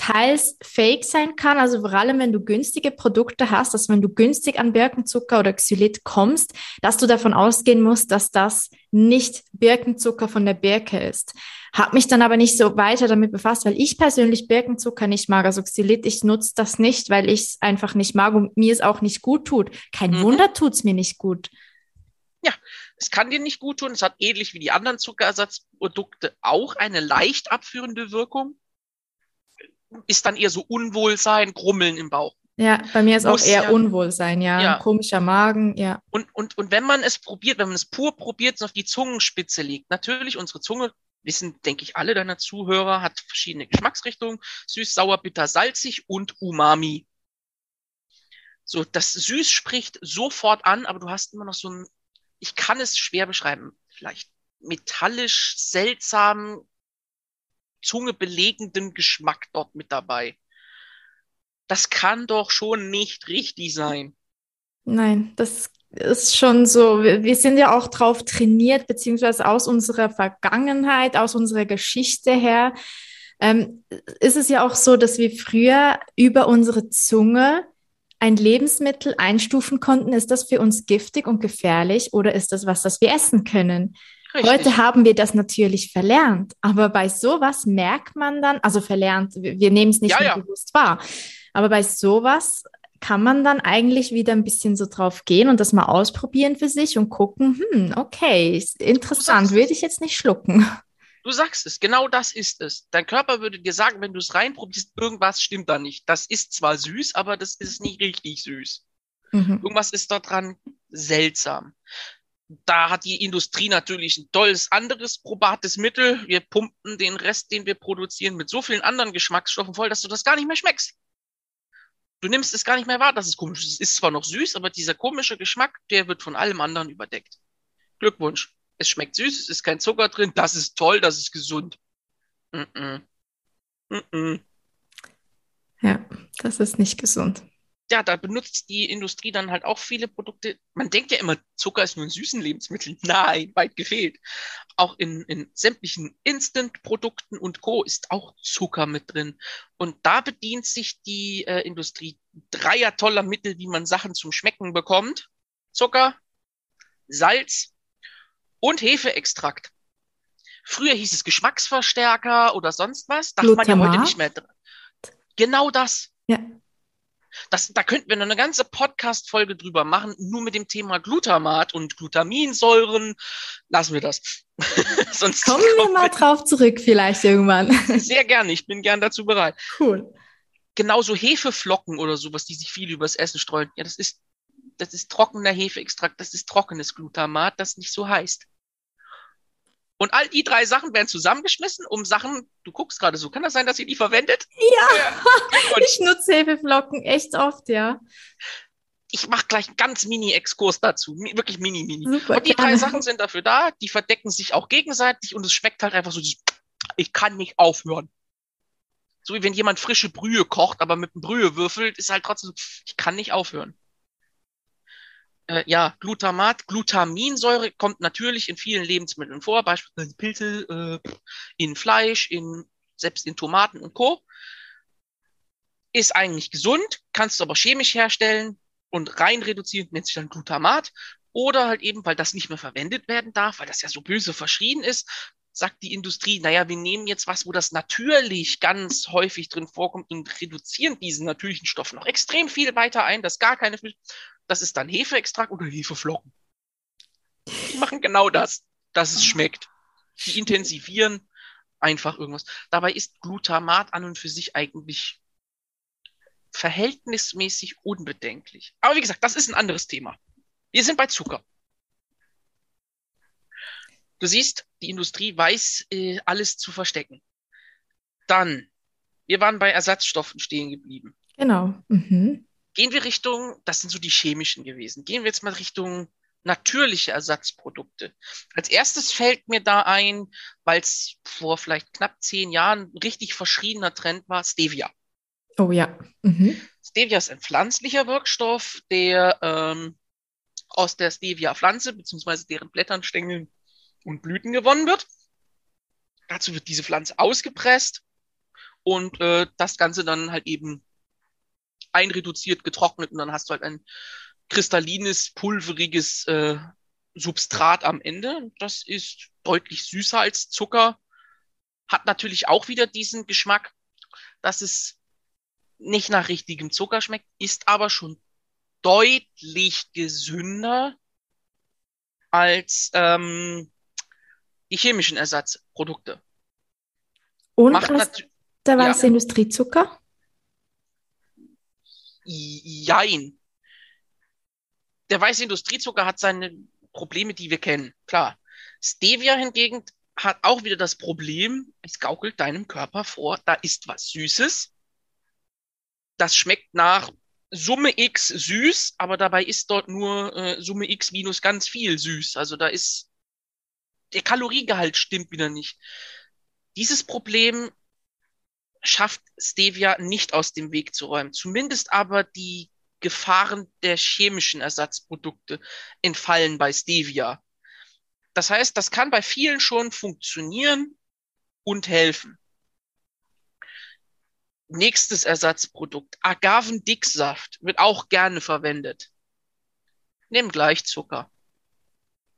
teils fake sein kann, also vor allem wenn du günstige Produkte hast, dass wenn du günstig an Birkenzucker oder Xylit kommst, dass du davon ausgehen musst, dass das nicht Birkenzucker von der Birke ist. Hab mich dann aber nicht so weiter damit befasst, weil ich persönlich Birkenzucker nicht mag. Also Xylit, ich nutze das nicht, weil ich es einfach nicht mag und mir es auch nicht gut tut. Kein mhm. Wunder tut's mir nicht gut. Ja, es kann dir nicht gut tun. Es hat ähnlich wie die anderen Zuckerersatzprodukte auch eine leicht abführende Wirkung ist dann eher so Unwohlsein, Grummeln im Bauch. Ja, bei mir ist Muss auch eher ja, Unwohlsein, ja. ja. Komischer Magen, ja. Und, und, und wenn man es probiert, wenn man es pur probiert, es auf die Zungenspitze legt, natürlich unsere Zunge, wissen, denke ich, alle deiner Zuhörer, hat verschiedene Geschmacksrichtungen, süß, sauer, bitter, salzig und Umami. So, das Süß spricht sofort an, aber du hast immer noch so ein, ich kann es schwer beschreiben, vielleicht metallisch, seltsam, Zunge belegenden Geschmack dort mit dabei. Das kann doch schon nicht richtig sein. Nein, das ist schon so. Wir sind ja auch drauf trainiert, beziehungsweise aus unserer Vergangenheit, aus unserer Geschichte her, ähm, ist es ja auch so, dass wir früher über unsere Zunge ein Lebensmittel einstufen konnten. Ist das für uns giftig und gefährlich oder ist das was, das wir essen können? Richtig. Heute haben wir das natürlich verlernt, aber bei sowas merkt man dann, also verlernt, wir, nehmen es nicht ja, mehr ja. bewusst wahr, aber bei sowas kann man dann eigentlich wieder ein bisschen so drauf gehen und das mal ausprobieren für sich und gucken, hm, okay, interessant, würde ich jetzt nicht schlucken. Du sagst es, genau das ist es. Dein Körper würde dir sagen, wenn du es reinprobierst, irgendwas stimmt da nicht. Das ist zwar süß, aber das ist nicht richtig süß. Mhm. Irgendwas ist da dran seltsam da hat die Industrie natürlich ein tolles anderes probates Mittel. Wir pumpen den Rest, den wir produzieren, mit so vielen anderen Geschmacksstoffen voll, dass du das gar nicht mehr schmeckst. Du nimmst es gar nicht mehr wahr, dass es komisch ist. Es ist zwar noch süß, aber dieser komische Geschmack, der wird von allem anderen überdeckt. Glückwunsch. Es schmeckt süß, es ist kein Zucker drin, das ist toll, das ist gesund. Mm -mm. Mm ja, das ist nicht gesund. Ja, da benutzt die Industrie dann halt auch viele Produkte. Man denkt ja immer, Zucker ist nur ein süßen Lebensmittel. Nein, weit gefehlt. Auch in, in sämtlichen Instant-Produkten und Co. ist auch Zucker mit drin. Und da bedient sich die äh, Industrie dreier toller Mittel, wie man Sachen zum Schmecken bekommt. Zucker, Salz und Hefeextrakt. Früher hieß es Geschmacksverstärker oder sonst was. Darf man ja heute nicht mehr. Genau das. Ja. Das, da könnten wir noch eine ganze Podcast-Folge drüber machen, nur mit dem Thema Glutamat und Glutaminsäuren. Lassen wir das. Sonst Kommen wir mal drauf zurück, vielleicht irgendwann. Sehr gerne, ich bin gern dazu bereit. Cool. Genauso Hefeflocken oder sowas, die sich viel übers Essen streuen. Ja, das ist, das ist trockener Hefeextrakt, das ist trockenes Glutamat, das nicht so heißt. Und all die drei Sachen werden zusammengeschmissen, um Sachen, du guckst gerade so, kann das sein, dass ihr die verwendet? Ja, ja. ich nutze Hefeflocken echt oft, ja. Ich mache gleich einen ganz Mini-Exkurs dazu, wirklich mini, mini. Super, und die drei Sachen sind dafür da, die verdecken sich auch gegenseitig und es schmeckt halt einfach so, ich kann nicht aufhören. So wie wenn jemand frische Brühe kocht, aber mit einem Brühe würfelt, ist halt trotzdem so, ich kann nicht aufhören äh, ja, Glutamat, Glutaminsäure kommt natürlich in vielen Lebensmitteln vor, beispielsweise Pilze, äh, in Fleisch, in, selbst in Tomaten und Co. Ist eigentlich gesund, kannst du aber chemisch herstellen und rein reduzieren, nennt sich dann Glutamat. Oder halt eben, weil das nicht mehr verwendet werden darf, weil das ja so böse verschrien ist, sagt die Industrie, naja, wir nehmen jetzt was, wo das natürlich ganz häufig drin vorkommt und reduzieren diesen natürlichen Stoff noch extrem viel weiter ein, dass gar keine, das ist dann Hefeextrakt oder Hefeflocken. Die machen genau das, dass es schmeckt. Die intensivieren einfach irgendwas. Dabei ist Glutamat an und für sich eigentlich verhältnismäßig unbedenklich. Aber wie gesagt, das ist ein anderes Thema. Wir sind bei Zucker. Du siehst, die Industrie weiß, äh, alles zu verstecken. Dann, wir waren bei Ersatzstoffen stehen geblieben. Genau. Mhm. Gehen wir Richtung, das sind so die chemischen gewesen. Gehen wir jetzt mal Richtung natürliche Ersatzprodukte. Als erstes fällt mir da ein, weil es vor vielleicht knapp zehn Jahren ein richtig verschriebener Trend war, Stevia. Oh ja. Mhm. Stevia ist ein pflanzlicher Wirkstoff, der ähm, aus der Stevia-Pflanze beziehungsweise deren Blättern, Stängeln und Blüten gewonnen wird. Dazu wird diese Pflanze ausgepresst und äh, das Ganze dann halt eben einreduziert, getrocknet und dann hast du halt ein kristallines, pulveriges äh, Substrat am Ende. Das ist deutlich süßer als Zucker, hat natürlich auch wieder diesen Geschmack, dass es nicht nach richtigem Zucker schmeckt, ist aber schon deutlich gesünder als ähm, die chemischen Ersatzprodukte. Und Macht was, der weiße ja. Industriezucker? Jein. Der weiße Industriezucker hat seine Probleme, die wir kennen, klar. Stevia hingegen hat auch wieder das Problem, es gaukelt deinem Körper vor, da ist was Süßes. Das schmeckt nach Summe X süß, aber dabei ist dort nur äh, Summe X minus ganz viel süß. Also da ist der Kaloriengehalt stimmt wieder nicht. Dieses Problem schafft Stevia nicht aus dem Weg zu räumen. Zumindest aber die Gefahren der chemischen Ersatzprodukte entfallen bei Stevia. Das heißt, das kann bei vielen schon funktionieren und helfen. Nächstes Ersatzprodukt. Agavendicksaft wird auch gerne verwendet. Nimm gleich Zucker.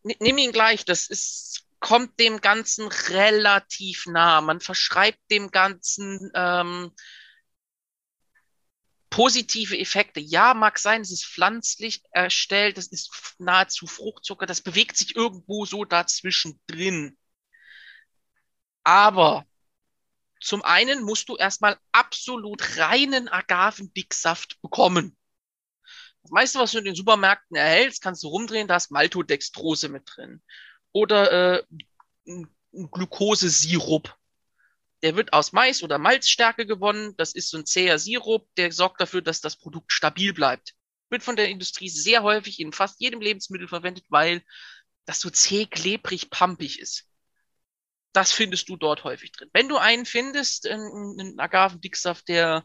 Nimm ihn gleich, das ist kommt dem Ganzen relativ nah. Man verschreibt dem Ganzen ähm, positive Effekte. Ja, mag sein, es ist pflanzlich erstellt, es ist nahezu Fruchtzucker, das bewegt sich irgendwo so dazwischen drin. Aber zum einen musst du erstmal absolut reinen Agavendicksaft bekommen. Das meiste, was du in den Supermärkten erhältst, kannst du rumdrehen, da ist Maltodextrose mit drin oder äh, ein Glukosesirup. Der wird aus Mais oder Malzstärke gewonnen. Das ist so ein zäher Sirup, der sorgt dafür, dass das Produkt stabil bleibt. Wird von der Industrie sehr häufig in fast jedem Lebensmittel verwendet, weil das so zäh, klebrig, pampig ist. Das findest du dort häufig drin. Wenn du einen findest, einen Agavendicksaft, der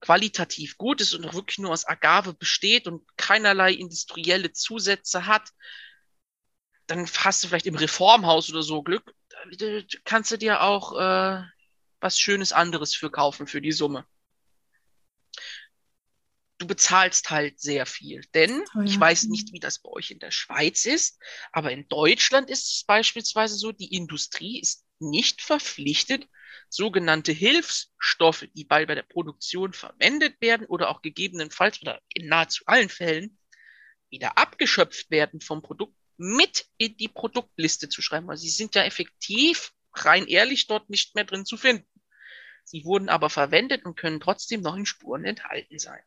qualitativ gut ist und auch wirklich nur aus Agave besteht und keinerlei industrielle Zusätze hat, dann hast du vielleicht im Reformhaus oder so Glück, kannst du dir auch äh, was Schönes anderes für kaufen für die Summe. Du bezahlst halt sehr viel, denn oh ja. ich weiß nicht, wie das bei euch in der Schweiz ist, aber in Deutschland ist es beispielsweise so, die Industrie ist nicht verpflichtet, sogenannte Hilfsstoffe, die bei, bei der Produktion verwendet werden oder auch gegebenenfalls oder in nahezu allen Fällen wieder abgeschöpft werden vom Produkt, mit in die Produktliste zu schreiben. Also sie sind ja effektiv, rein ehrlich, dort nicht mehr drin zu finden. Sie wurden aber verwendet und können trotzdem noch in Spuren enthalten sein.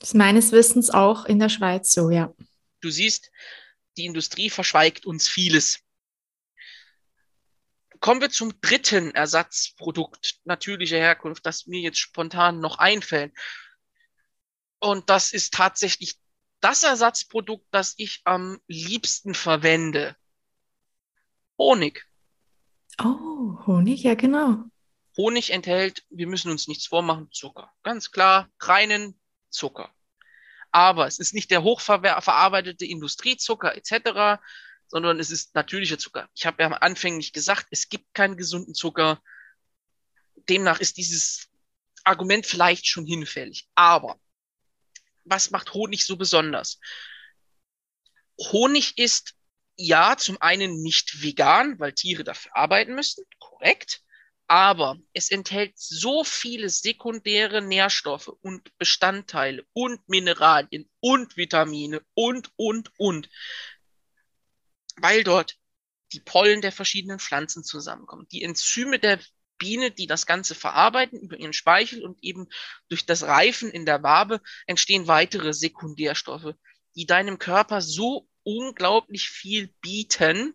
Das ist meines Wissens auch in der Schweiz so, ja. Du siehst, die Industrie verschweigt uns vieles. Kommen wir zum dritten Ersatzprodukt natürlicher Herkunft, das mir jetzt spontan noch einfällt. Und das ist tatsächlich das Ersatzprodukt, das ich am liebsten verwende. Honig. Oh, Honig, ja genau. Honig enthält, wir müssen uns nichts vormachen, Zucker. Ganz klar, reinen Zucker. Aber es ist nicht der hochverarbeitete Industriezucker etc., sondern es ist natürlicher Zucker. Ich habe ja anfänglich gesagt, es gibt keinen gesunden Zucker. Demnach ist dieses Argument vielleicht schon hinfällig. Aber was macht Honig so besonders? Honig ist ja zum einen nicht vegan, weil Tiere dafür arbeiten müssen, korrekt. Aber es enthält so viele sekundäre Nährstoffe und Bestandteile und Mineralien und Vitamine und, und, und, weil dort die Pollen der verschiedenen Pflanzen zusammenkommen. Die Enzyme der Biene, die das Ganze verarbeiten über ihren Speichel und eben durch das Reifen in der Wabe entstehen weitere Sekundärstoffe, die deinem Körper so unglaublich viel bieten,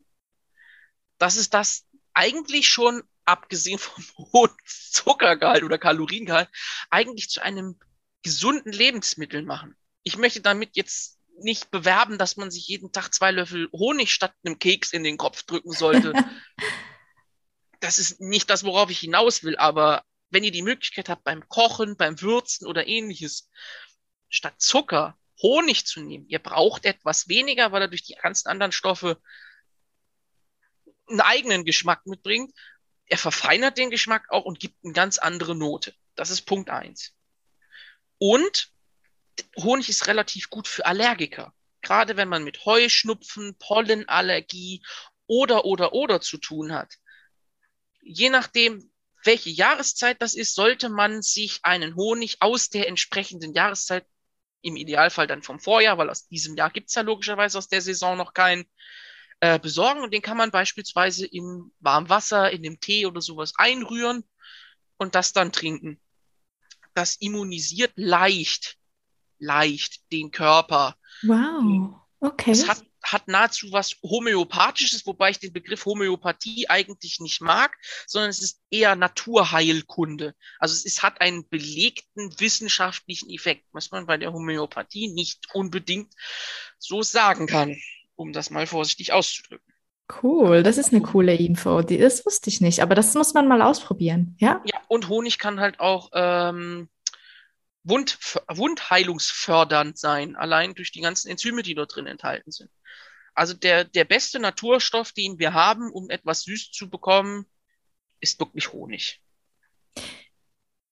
dass es das eigentlich schon, abgesehen vom hohen Zuckergehalt oder Kaloriengehalt, eigentlich zu einem gesunden Lebensmittel machen. Ich möchte damit jetzt nicht bewerben, dass man sich jeden Tag zwei Löffel Honig statt einem Keks in den Kopf drücken sollte. das ist nicht das, worauf ich hinaus will, aber wenn ihr die Möglichkeit habt, beim Kochen, beim Würzen oder ähnliches, statt Zucker Honig zu nehmen, ihr braucht etwas weniger, weil er durch die ganzen anderen Stoffe einen eigenen Geschmack mitbringt. Er verfeinert den Geschmack auch und gibt eine ganz andere Note. Das ist Punkt eins. Und Honig ist relativ gut für Allergiker. Gerade wenn man mit Heuschnupfen, Pollenallergie oder, oder, oder zu tun hat. Je nachdem, welche Jahreszeit das ist, sollte man sich einen Honig aus der entsprechenden Jahreszeit, im Idealfall dann vom Vorjahr, weil aus diesem Jahr gibt's ja logischerweise aus der Saison noch keinen, äh, besorgen. Und den kann man beispielsweise in warmem Wasser, in dem Tee oder sowas einrühren und das dann trinken. Das immunisiert leicht leicht den Körper. Wow, okay. Es hat, hat nahezu was Homöopathisches, wobei ich den Begriff Homöopathie eigentlich nicht mag, sondern es ist eher Naturheilkunde. Also es ist, hat einen belegten wissenschaftlichen Effekt, was man bei der Homöopathie nicht unbedingt so sagen kann, um das mal vorsichtig auszudrücken. Cool, das ist eine coole Info. Das wusste ich nicht, aber das muss man mal ausprobieren, ja? Ja, und Honig kann halt auch ähm, Wund, wundheilungsfördernd sein, allein durch die ganzen Enzyme, die dort drin enthalten sind. Also der, der beste Naturstoff, den wir haben, um etwas süß zu bekommen, ist wirklich Honig.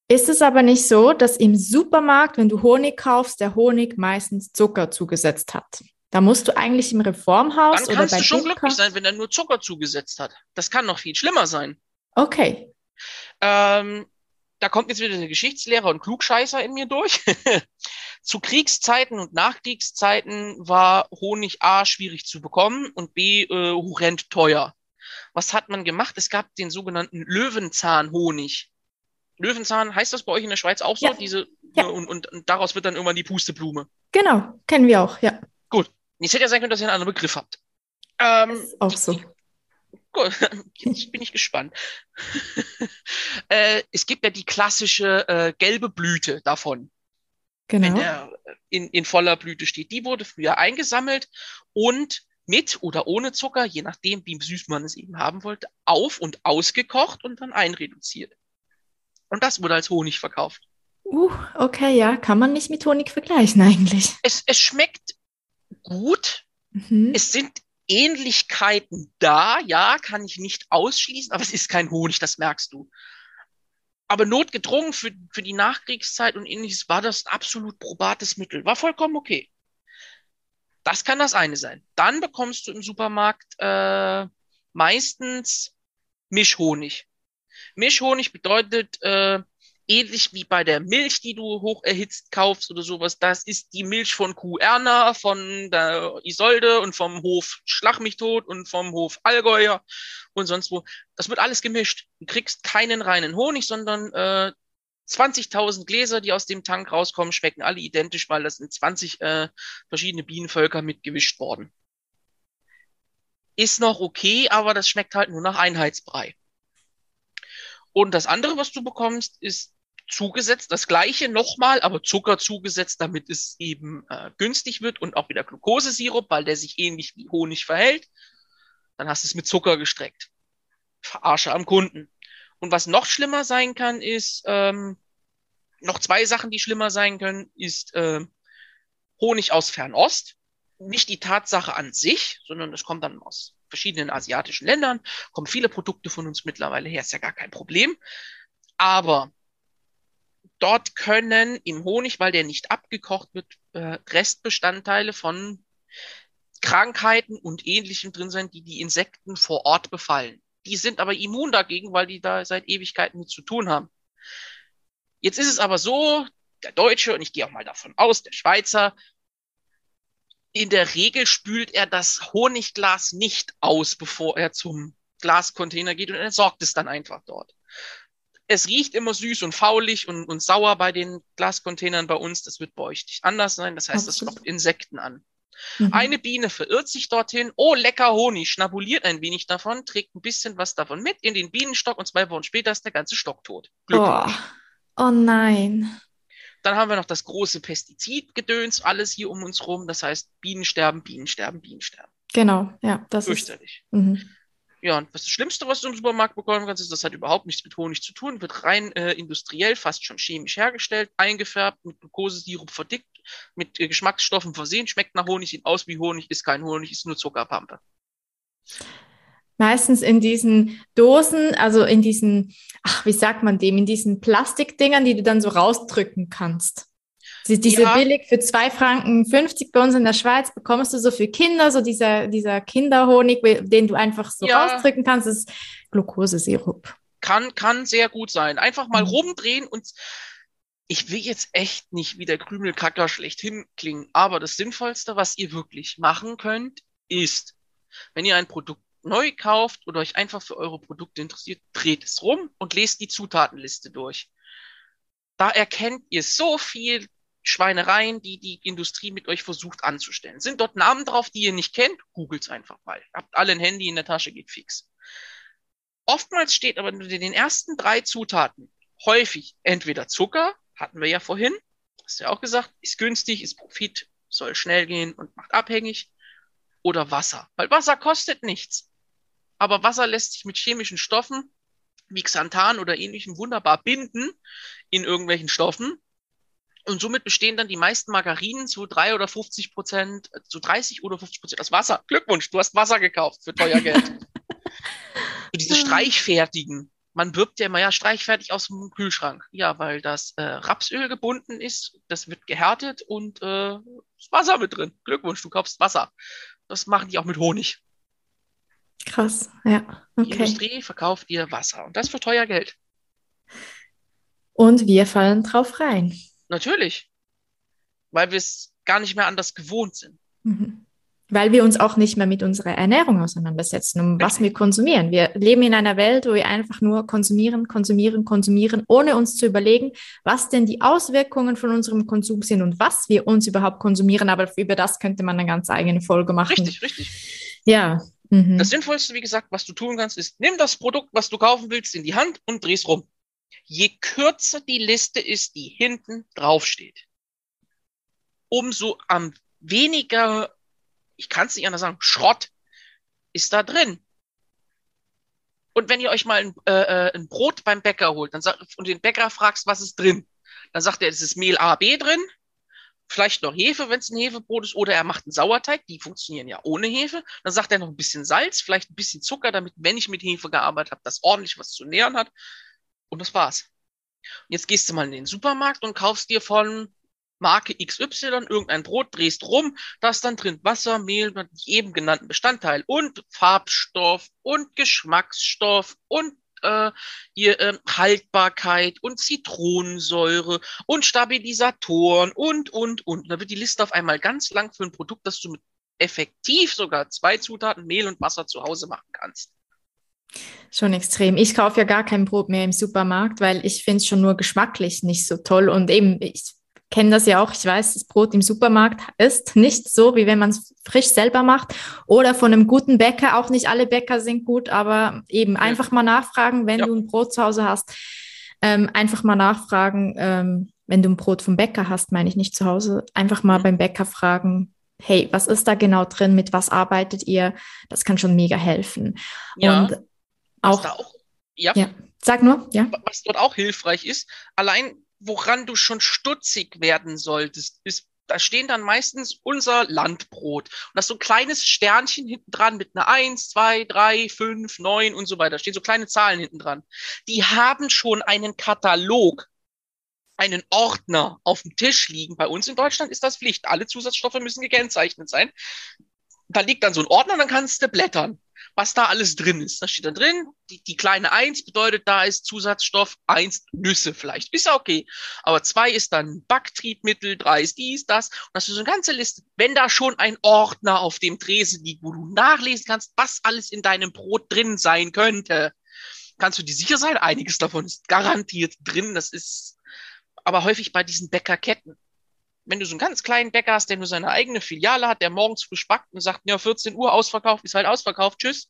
Ist es aber nicht so, dass im Supermarkt, wenn du Honig kaufst, der Honig meistens Zucker zugesetzt hat? Da musst du eigentlich im Reformhaus Dann kannst oder bei du schon Ditka glücklich sein, wenn er nur Zucker zugesetzt hat. Das kann noch viel schlimmer sein. Okay. Ähm, da kommt jetzt wieder der Geschichtslehrer und Klugscheißer in mir durch. zu Kriegszeiten und Nachkriegszeiten war Honig A schwierig zu bekommen und B äh, horrend teuer. Was hat man gemacht? Es gab den sogenannten Löwenzahnhonig. Löwenzahn heißt das bei euch in der Schweiz auch so? Ja. Diese, ja. Und, und, und daraus wird dann irgendwann die Pusteblume. Genau, kennen wir auch, ja. Gut. Jetzt hätte ja sein können, dass ihr einen anderen Begriff habt. Ähm, auch so. Gut, jetzt bin ich gespannt. äh, es gibt ja die klassische äh, gelbe Blüte davon. Genau. Wenn er in, in voller Blüte steht. Die wurde früher eingesammelt und mit oder ohne Zucker, je nachdem, wie süß man es eben haben wollte, auf und ausgekocht und dann einreduziert. Und das wurde als Honig verkauft. Uh, okay, ja, kann man nicht mit Honig vergleichen eigentlich. Es, es schmeckt gut. Mhm. Es sind Ähnlichkeiten da, ja, kann ich nicht ausschließen, aber es ist kein Honig, das merkst du. Aber notgedrungen für, für die Nachkriegszeit und ähnliches war das absolut probates Mittel. War vollkommen okay. Das kann das eine sein. Dann bekommst du im Supermarkt äh, meistens Mischhonig. Mischhonig bedeutet, äh, ähnlich wie bei der Milch, die du hoch erhitzt kaufst oder sowas, das ist die Milch von Kuh Erna, von der Isolde und vom Hof Schlag mich tot und vom Hof Allgäuer und sonst wo. Das wird alles gemischt. Du kriegst keinen reinen Honig, sondern äh, 20.000 Gläser, die aus dem Tank rauskommen, schmecken alle identisch, weil das sind 20 äh, verschiedene Bienenvölker mitgewischt worden. Ist noch okay, aber das schmeckt halt nur nach Einheitsbrei. Und das andere, was du bekommst, ist zugesetzt, das gleiche nochmal, aber Zucker zugesetzt, damit es eben äh, günstig wird und auch wieder Glukosesirup, weil der sich ähnlich wie Honig verhält. Dann hast du es mit Zucker gestreckt. Verarsche am Kunden. Und was noch schlimmer sein kann, ist, ähm, noch zwei Sachen, die schlimmer sein können, ist äh, Honig aus Fernost. Nicht die Tatsache an sich, sondern es kommt dann aus verschiedenen asiatischen Ländern, kommen viele Produkte von uns mittlerweile her, ist ja gar kein Problem. Aber dort können im Honig, weil der nicht abgekocht wird, äh, Restbestandteile von Krankheiten und Ähnlichem drin sein, die die Insekten vor Ort befallen. Die sind aber immun dagegen, weil die da seit Ewigkeiten mit zu tun haben. Jetzt ist es aber so, der Deutsche, und ich gehe auch mal davon aus, der Schweizer, in der Regel spült er das Honigglas nicht aus, bevor er zum Glascontainer geht und er sorgt es dann einfach dort. Es riecht immer süß und faulig und, und sauer bei den Glascontainern bei uns. Das wird bei euch nicht anders sein. Das heißt, das lockt Insekten an. Mhm. Eine Biene verirrt sich dorthin. Oh, lecker Honig, schnabuliert ein wenig davon, trägt ein bisschen was davon mit in den Bienenstock und zwei Wochen später ist der ganze Stock tot. Oh. oh nein. Dann haben wir noch das große Pestizidgedöns, alles hier um uns rum. Das heißt, Bienen sterben, Bienen sterben, Bienen sterben. Genau, ja, das Fürchterlich. ist. Mhm. Ja, und das Schlimmste, was du im Supermarkt bekommen kannst, ist, das hat überhaupt nichts mit Honig zu tun, wird rein äh, industriell, fast schon chemisch hergestellt, eingefärbt, mit Glukosesirup verdickt, mit äh, Geschmacksstoffen versehen, schmeckt nach Honig, sieht aus wie Honig, ist kein Honig, ist nur Zuckerpampe meistens in diesen Dosen, also in diesen, ach, wie sagt man dem, in diesen Plastikdingern, die du dann so rausdrücken kannst. Diese ja. billig für zwei Franken 50 bei uns in der Schweiz bekommst du so für Kinder, so dieser, dieser Kinderhonig, den du einfach so ja. rausdrücken kannst, ist Glukosesirup. Kann, kann sehr gut sein. Einfach mal mhm. rumdrehen und ich will jetzt echt nicht wie der Krümelkacker schlechthin klingen, aber das Sinnvollste, was ihr wirklich machen könnt, ist, wenn ihr ein Produkt neu kauft oder euch einfach für eure Produkte interessiert, dreht es rum und lest die Zutatenliste durch. Da erkennt ihr so viel Schweinereien, die die Industrie mit euch versucht anzustellen. Sind dort Namen drauf, die ihr nicht kennt? Googelt's einfach mal. Habt alle ein Handy in der Tasche, geht fix. Oftmals steht aber unter den ersten drei Zutaten häufig entweder Zucker, hatten wir ja vorhin, hast du ja auch gesagt, ist günstig, ist Profit, soll schnell gehen und macht abhängig, oder Wasser. Weil Wasser kostet nichts aber Wasser lässt sich mit chemischen Stoffen wie Xanthan oder ähnlichem wunderbar binden in irgendwelchen Stoffen. Und somit bestehen dann die meisten Margarinen zu drei oder 50 Prozent, äh, zu 30 oder 50 Prozent aus Wasser. Glückwunsch, du hast Wasser gekauft für teuer Geld. so diese Streichfertigen. Man wirbt ja immer, ja, streichfertig aus dem Kühlschrank. Ja, weil das äh, Rapsöl gebunden ist, das wird gehärtet und äh, ist Wasser mit drin. Glückwunsch, du kaufst Wasser. Das machen die auch mit Honig. Krass, ja. Okay. Die Industrie verkauft ihr Wasser und das für teuer Geld. Und wir fallen drauf rein. Natürlich. Weil wir es gar nicht mehr anders gewohnt sind. Mhm. Weil wir uns auch nicht mehr mit unserer Ernährung auseinandersetzen, um was wir konsumieren. Wir leben in einer Welt, wo wir einfach nur konsumieren, konsumieren, konsumieren, ohne uns zu überlegen, was denn die Auswirkungen von unserem Konsum sind und was wir uns überhaupt konsumieren. Aber über das könnte man eine ganz eigene Folge machen. Richtig, richtig. Ja, Mhm. Das Sinnvollste, wie gesagt, was du tun kannst, ist, nimm das Produkt, was du kaufen willst, in die Hand und dreh's rum. Je kürzer die Liste ist, die hinten draufsteht, umso am weniger, ich kann es nicht anders sagen, Schrott ist da drin. Und wenn ihr euch mal ein, äh, äh ein Brot beim Bäcker holt dann sagt, und den Bäcker fragst, was ist drin, Dann sagt er, es ist Mehl A, B drin, vielleicht noch Hefe, wenn es ein Hefebrot ist, oder er macht einen Sauerteig, die funktionieren ja ohne Hefe. Dann sagt er noch ein bisschen Salz, vielleicht ein bisschen Zucker, damit, wenn ich mit Hefe gearbeitet habe, das ordentlich was zu nähern hat. Und das war's. Und jetzt gehst du mal in den Supermarkt und kaufst dir von Marke XY irgendein Brot, drehst rum, da ist dann drin Wasser, Mehl, die eben genannten Bestandteile und Farbstoff und Geschmacksstoff und äh, ihr äh, Haltbarkeit und Zitronensäure und Stabilisatoren und, und, und. Da wird die Liste auf einmal ganz lang für ein Produkt, das du mit effektiv sogar zwei Zutaten Mehl und Wasser zu Hause machen kannst. Schon extrem. Ich kaufe ja gar kein Brot mehr im Supermarkt, weil ich finde es schon nur geschmacklich nicht so toll. Und eben, ich kenne das ja auch. Ich weiß, das Brot im Supermarkt ist nicht so, wie wenn man es frisch selber macht oder von einem guten Bäcker. Auch nicht alle Bäcker sind gut, aber eben ja. einfach mal nachfragen, wenn ja. du ein Brot zu Hause hast. Ähm, einfach mal nachfragen, ähm, wenn du ein Brot vom Bäcker hast, meine ich nicht zu Hause. Einfach mal mhm. beim Bäcker fragen, hey, was ist da genau drin? Mit was arbeitet ihr? Das kann schon mega helfen. Ja, Und auch, auch ja. ja. Sag nur, ja. Was dort auch hilfreich ist, allein woran du schon stutzig werden solltest, ist, da stehen dann meistens unser Landbrot. Und das ist so ein kleines Sternchen hinten dran mit einer 1, 2, 3, 5, 9 und so weiter. Da stehen so kleine Zahlen hinten dran. Die haben schon einen Katalog, einen Ordner auf dem Tisch liegen. Bei uns in Deutschland ist das Pflicht. Alle Zusatzstoffe müssen gekennzeichnet sein. Da liegt dann so ein Ordner, dann kannst du blättern was da alles drin ist. Da steht dann drin, die, die kleine eins bedeutet, da ist Zusatzstoff eins Nüsse vielleicht. Ist ja okay. Aber zwei ist dann Backtriebmittel, drei ist dies, das. Und das ist so eine ganze Liste. Wenn da schon ein Ordner auf dem Tresen liegt, wo du nachlesen kannst, was alles in deinem Brot drin sein könnte, kannst du dir sicher sein, einiges davon ist garantiert drin. Das ist aber häufig bei diesen Bäckerketten wenn du so einen ganz kleinen Bäcker hast, der nur seine eigene Filiale hat, der morgens früh spackt und sagt, ja, 14 Uhr ausverkauft, ist halt ausverkauft, tschüss,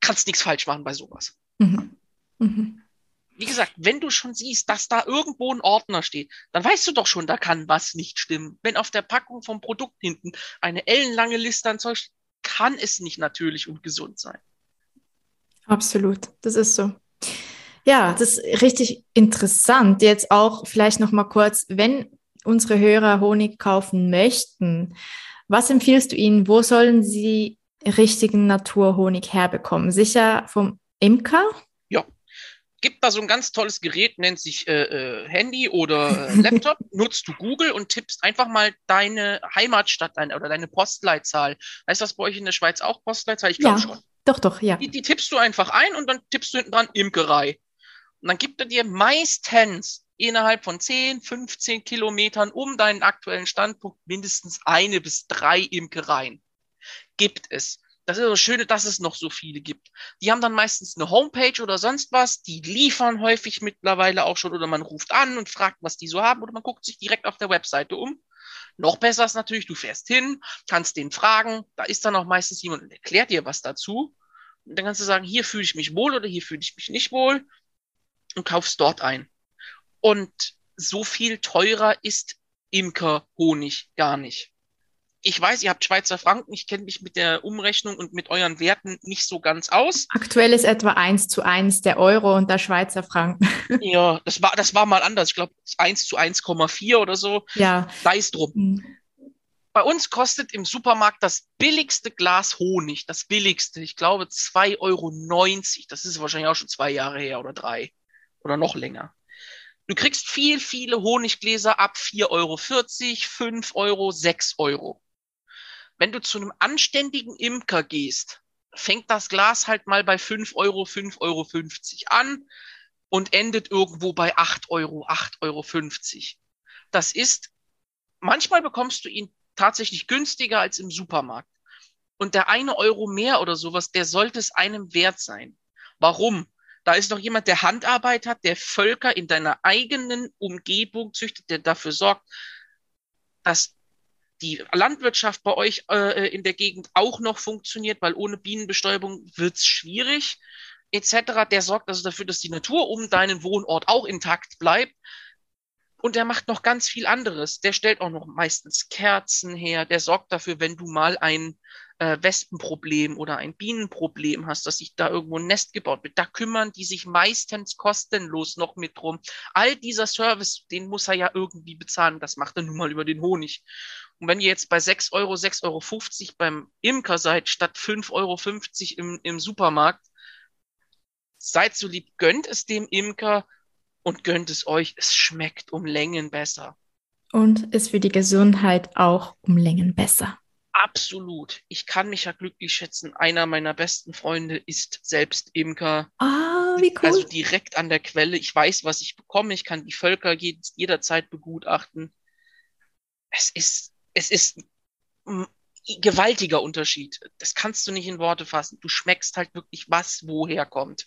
kannst nichts falsch machen bei sowas. Mhm. Mhm. Wie gesagt, wenn du schon siehst, dass da irgendwo ein Ordner steht, dann weißt du doch schon, da kann was nicht stimmen. Wenn auf der Packung vom Produkt hinten eine ellenlange Liste an Zeug steht, kann es nicht natürlich und gesund sein. Absolut, das ist so. Ja, das ist richtig interessant. Jetzt auch vielleicht noch mal kurz, wenn unsere Hörer Honig kaufen möchten, was empfiehlst du ihnen? Wo sollen sie richtigen Naturhonig herbekommen? Sicher vom Imker? Ja. Gibt da so ein ganz tolles Gerät, nennt sich äh, äh, Handy oder äh, Laptop. Nutzt du Google und tippst einfach mal deine Heimatstadt ein oder deine Postleitzahl. Heißt das bei euch in der Schweiz auch Postleitzahl? Ich glaube ja, schon. Doch, doch, ja. Die, die tippst du einfach ein und dann tippst du hinten dran Imkerei. Und dann gibt er dir meistens innerhalb von 10, 15 Kilometern um deinen aktuellen Standpunkt mindestens eine bis drei Imkereien. Gibt es. Das ist das Schöne, dass es noch so viele gibt. Die haben dann meistens eine Homepage oder sonst was. Die liefern häufig mittlerweile auch schon oder man ruft an und fragt, was die so haben oder man guckt sich direkt auf der Webseite um. Noch besser ist natürlich, du fährst hin, kannst den fragen. Da ist dann auch meistens jemand und erklärt dir was dazu. Und dann kannst du sagen, hier fühle ich mich wohl oder hier fühle ich mich nicht wohl und kaufst dort ein. Und so viel teurer ist Imkerhonig gar nicht. Ich weiß, ihr habt Schweizer Franken, ich kenne mich mit der Umrechnung und mit euren Werten nicht so ganz aus. Aktuell ist etwa eins zu eins der Euro und der Schweizer Franken. Ja, das war, das war mal anders. Ich glaube, eins zu 1,4 oder so. Ja. Sei es drum. Mhm. Bei uns kostet im Supermarkt das billigste Glas Honig, das billigste, ich glaube 2,90 Euro. Das ist wahrscheinlich auch schon zwei Jahre her oder drei oder noch länger. Du kriegst viel, viele Honiggläser ab 4,40 Euro, 5 Euro, 6 Euro. Wenn du zu einem anständigen Imker gehst, fängt das Glas halt mal bei 5 Euro, 5,50 Euro an und endet irgendwo bei 8 Euro, 8,50 Euro. Das ist, manchmal bekommst du ihn tatsächlich günstiger als im Supermarkt. Und der eine Euro mehr oder sowas, der sollte es einem wert sein. Warum? Da ist noch jemand, der Handarbeit hat, der Völker in deiner eigenen Umgebung züchtet, der dafür sorgt, dass die Landwirtschaft bei euch äh, in der Gegend auch noch funktioniert, weil ohne Bienenbestäubung wird's schwierig, etc. Der sorgt also dafür, dass die Natur um deinen Wohnort auch intakt bleibt. Und der macht noch ganz viel anderes. Der stellt auch noch meistens Kerzen her. Der sorgt dafür, wenn du mal ein äh, Wespenproblem oder ein Bienenproblem hast, dass sich da irgendwo ein Nest gebaut wird, da kümmern die sich meistens kostenlos noch mit drum. All dieser Service, den muss er ja irgendwie bezahlen. Das macht er nun mal über den Honig. Und wenn ihr jetzt bei 6 Euro, 6,50 Euro beim Imker seid, statt 5,50 Euro im, im Supermarkt, seid so lieb, gönnt es dem Imker und gönnt es euch. Es schmeckt um Längen besser. Und ist für die Gesundheit auch um Längen besser. Absolut. Ich kann mich ja glücklich schätzen. Einer meiner besten Freunde ist selbst Imker. Ah, wie cool. Also direkt an der Quelle. Ich weiß, was ich bekomme. Ich kann die Völker jederzeit begutachten. Es ist, es ist ein gewaltiger Unterschied. Das kannst du nicht in Worte fassen. Du schmeckst halt wirklich, was woher kommt.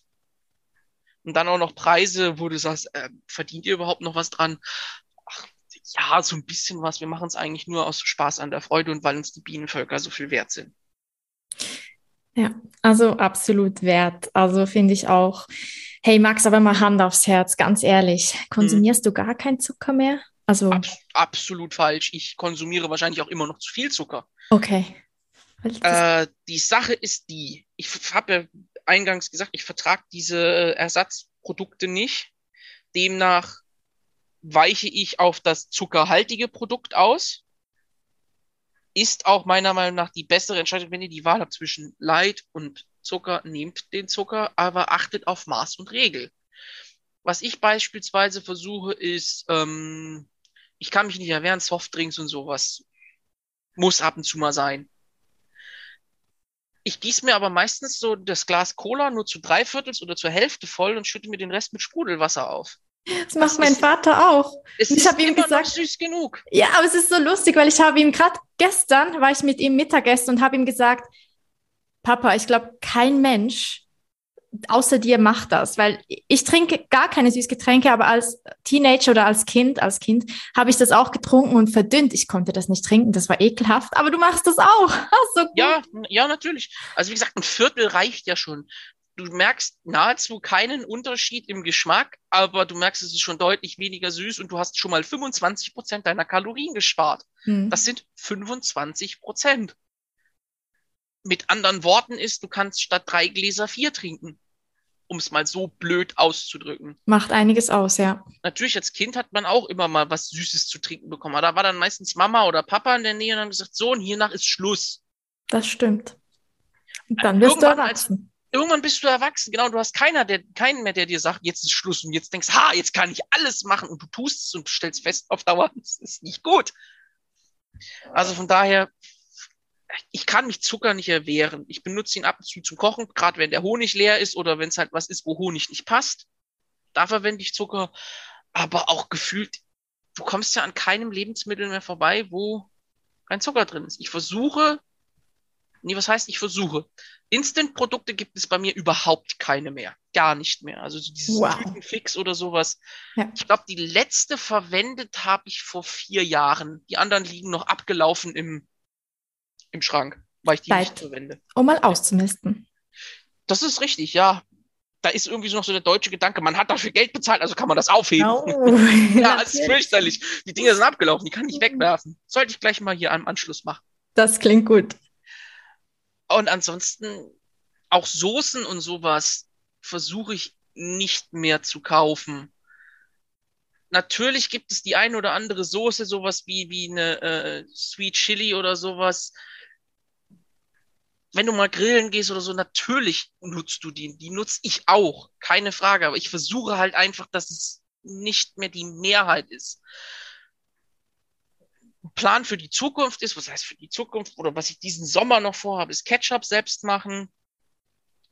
Und dann auch noch Preise, wo du sagst, äh, verdient ihr überhaupt noch was dran? Ja, so ein bisschen was. Wir machen es eigentlich nur aus Spaß an der Freude und weil uns die Bienenvölker so viel wert sind. Ja, also absolut wert. Also finde ich auch. Hey Max, aber mal Hand aufs Herz, ganz ehrlich. Konsumierst hm. du gar keinen Zucker mehr? Also Abs absolut falsch. Ich konsumiere wahrscheinlich auch immer noch zu viel Zucker. Okay. Äh, die Sache ist die, ich habe ja eingangs gesagt, ich vertrage diese äh, Ersatzprodukte nicht. Demnach weiche ich auf das zuckerhaltige Produkt aus. Ist auch meiner Meinung nach die bessere Entscheidung, wenn ihr die Wahl habt zwischen Light und Zucker, nehmt den Zucker, aber achtet auf Maß und Regel. Was ich beispielsweise versuche, ist, ähm, ich kann mich nicht erwehren, Softdrinks und sowas muss ab und zu mal sein. Ich gieße mir aber meistens so das Glas Cola nur zu drei Viertels oder zur Hälfte voll und schütte mir den Rest mit Sprudelwasser auf. Das macht das mein Vater auch. Es ich habe ihm gesagt, süß genug. Ja, aber es ist so lustig, weil ich habe ihm gerade gestern war ich mit ihm Mittagessen und habe ihm gesagt, Papa, ich glaube, kein Mensch außer dir macht das, weil ich trinke gar keine Süßgetränke, aber als Teenager oder als Kind, als Kind habe ich das auch getrunken und verdünnt. Ich konnte das nicht trinken, das war ekelhaft, aber du machst das auch. so ja, ja, natürlich. Also wie gesagt, ein Viertel reicht ja schon. Du merkst nahezu keinen Unterschied im Geschmack, aber du merkst, es ist schon deutlich weniger süß und du hast schon mal 25 Prozent deiner Kalorien gespart. Hm. Das sind 25 Prozent. Mit anderen Worten ist, du kannst statt drei Gläser vier trinken um es mal so blöd auszudrücken. Macht einiges aus, ja. Natürlich, als Kind hat man auch immer mal was Süßes zu trinken bekommen. Aber da war dann meistens Mama oder Papa in der Nähe und haben gesagt, so, und hiernach ist Schluss. Das stimmt. Und dann wirst irgendwann du erwachsen. Irgendwann bist du erwachsen, genau. Du hast keiner, der, keinen mehr, der dir sagt, jetzt ist Schluss und jetzt denkst, ha, jetzt kann ich alles machen und du tust es und stellst fest auf Dauer, das ist nicht gut. Also von daher ich kann mich Zucker nicht erwehren. Ich benutze ihn ab und zu zum Kochen, gerade wenn der Honig leer ist oder wenn es halt was ist, wo Honig nicht passt. Da verwende ich Zucker. Aber auch gefühlt, du kommst ja an keinem Lebensmittel mehr vorbei, wo kein Zucker drin ist. Ich versuche, nee, was heißt ich versuche? Instant-Produkte gibt es bei mir überhaupt keine mehr. Gar nicht mehr. Also so dieses wow. Tütenfix oder sowas. Ja. Ich glaube, die letzte verwendet habe ich vor vier Jahren. Die anderen liegen noch abgelaufen im im Schrank, weil ich die Zeit, nicht verwende. Um mal auszumisten. Das ist richtig, ja. Da ist irgendwie so noch so der deutsche Gedanke, man hat dafür Geld bezahlt, also kann man das aufheben. Oh, ja, das ist fürchterlich. Die Dinge sind abgelaufen, die kann ich wegwerfen. Sollte ich gleich mal hier am Anschluss machen. Das klingt gut. Und ansonsten auch Soßen und sowas versuche ich nicht mehr zu kaufen. Natürlich gibt es die ein oder andere Soße, sowas wie, wie eine äh, Sweet Chili oder sowas, wenn du mal grillen gehst oder so, natürlich nutzt du die. Die nutze ich auch, keine Frage. Aber ich versuche halt einfach, dass es nicht mehr die Mehrheit ist. Plan für die Zukunft ist, was heißt für die Zukunft oder was ich diesen Sommer noch vorhabe, ist Ketchup selbst machen.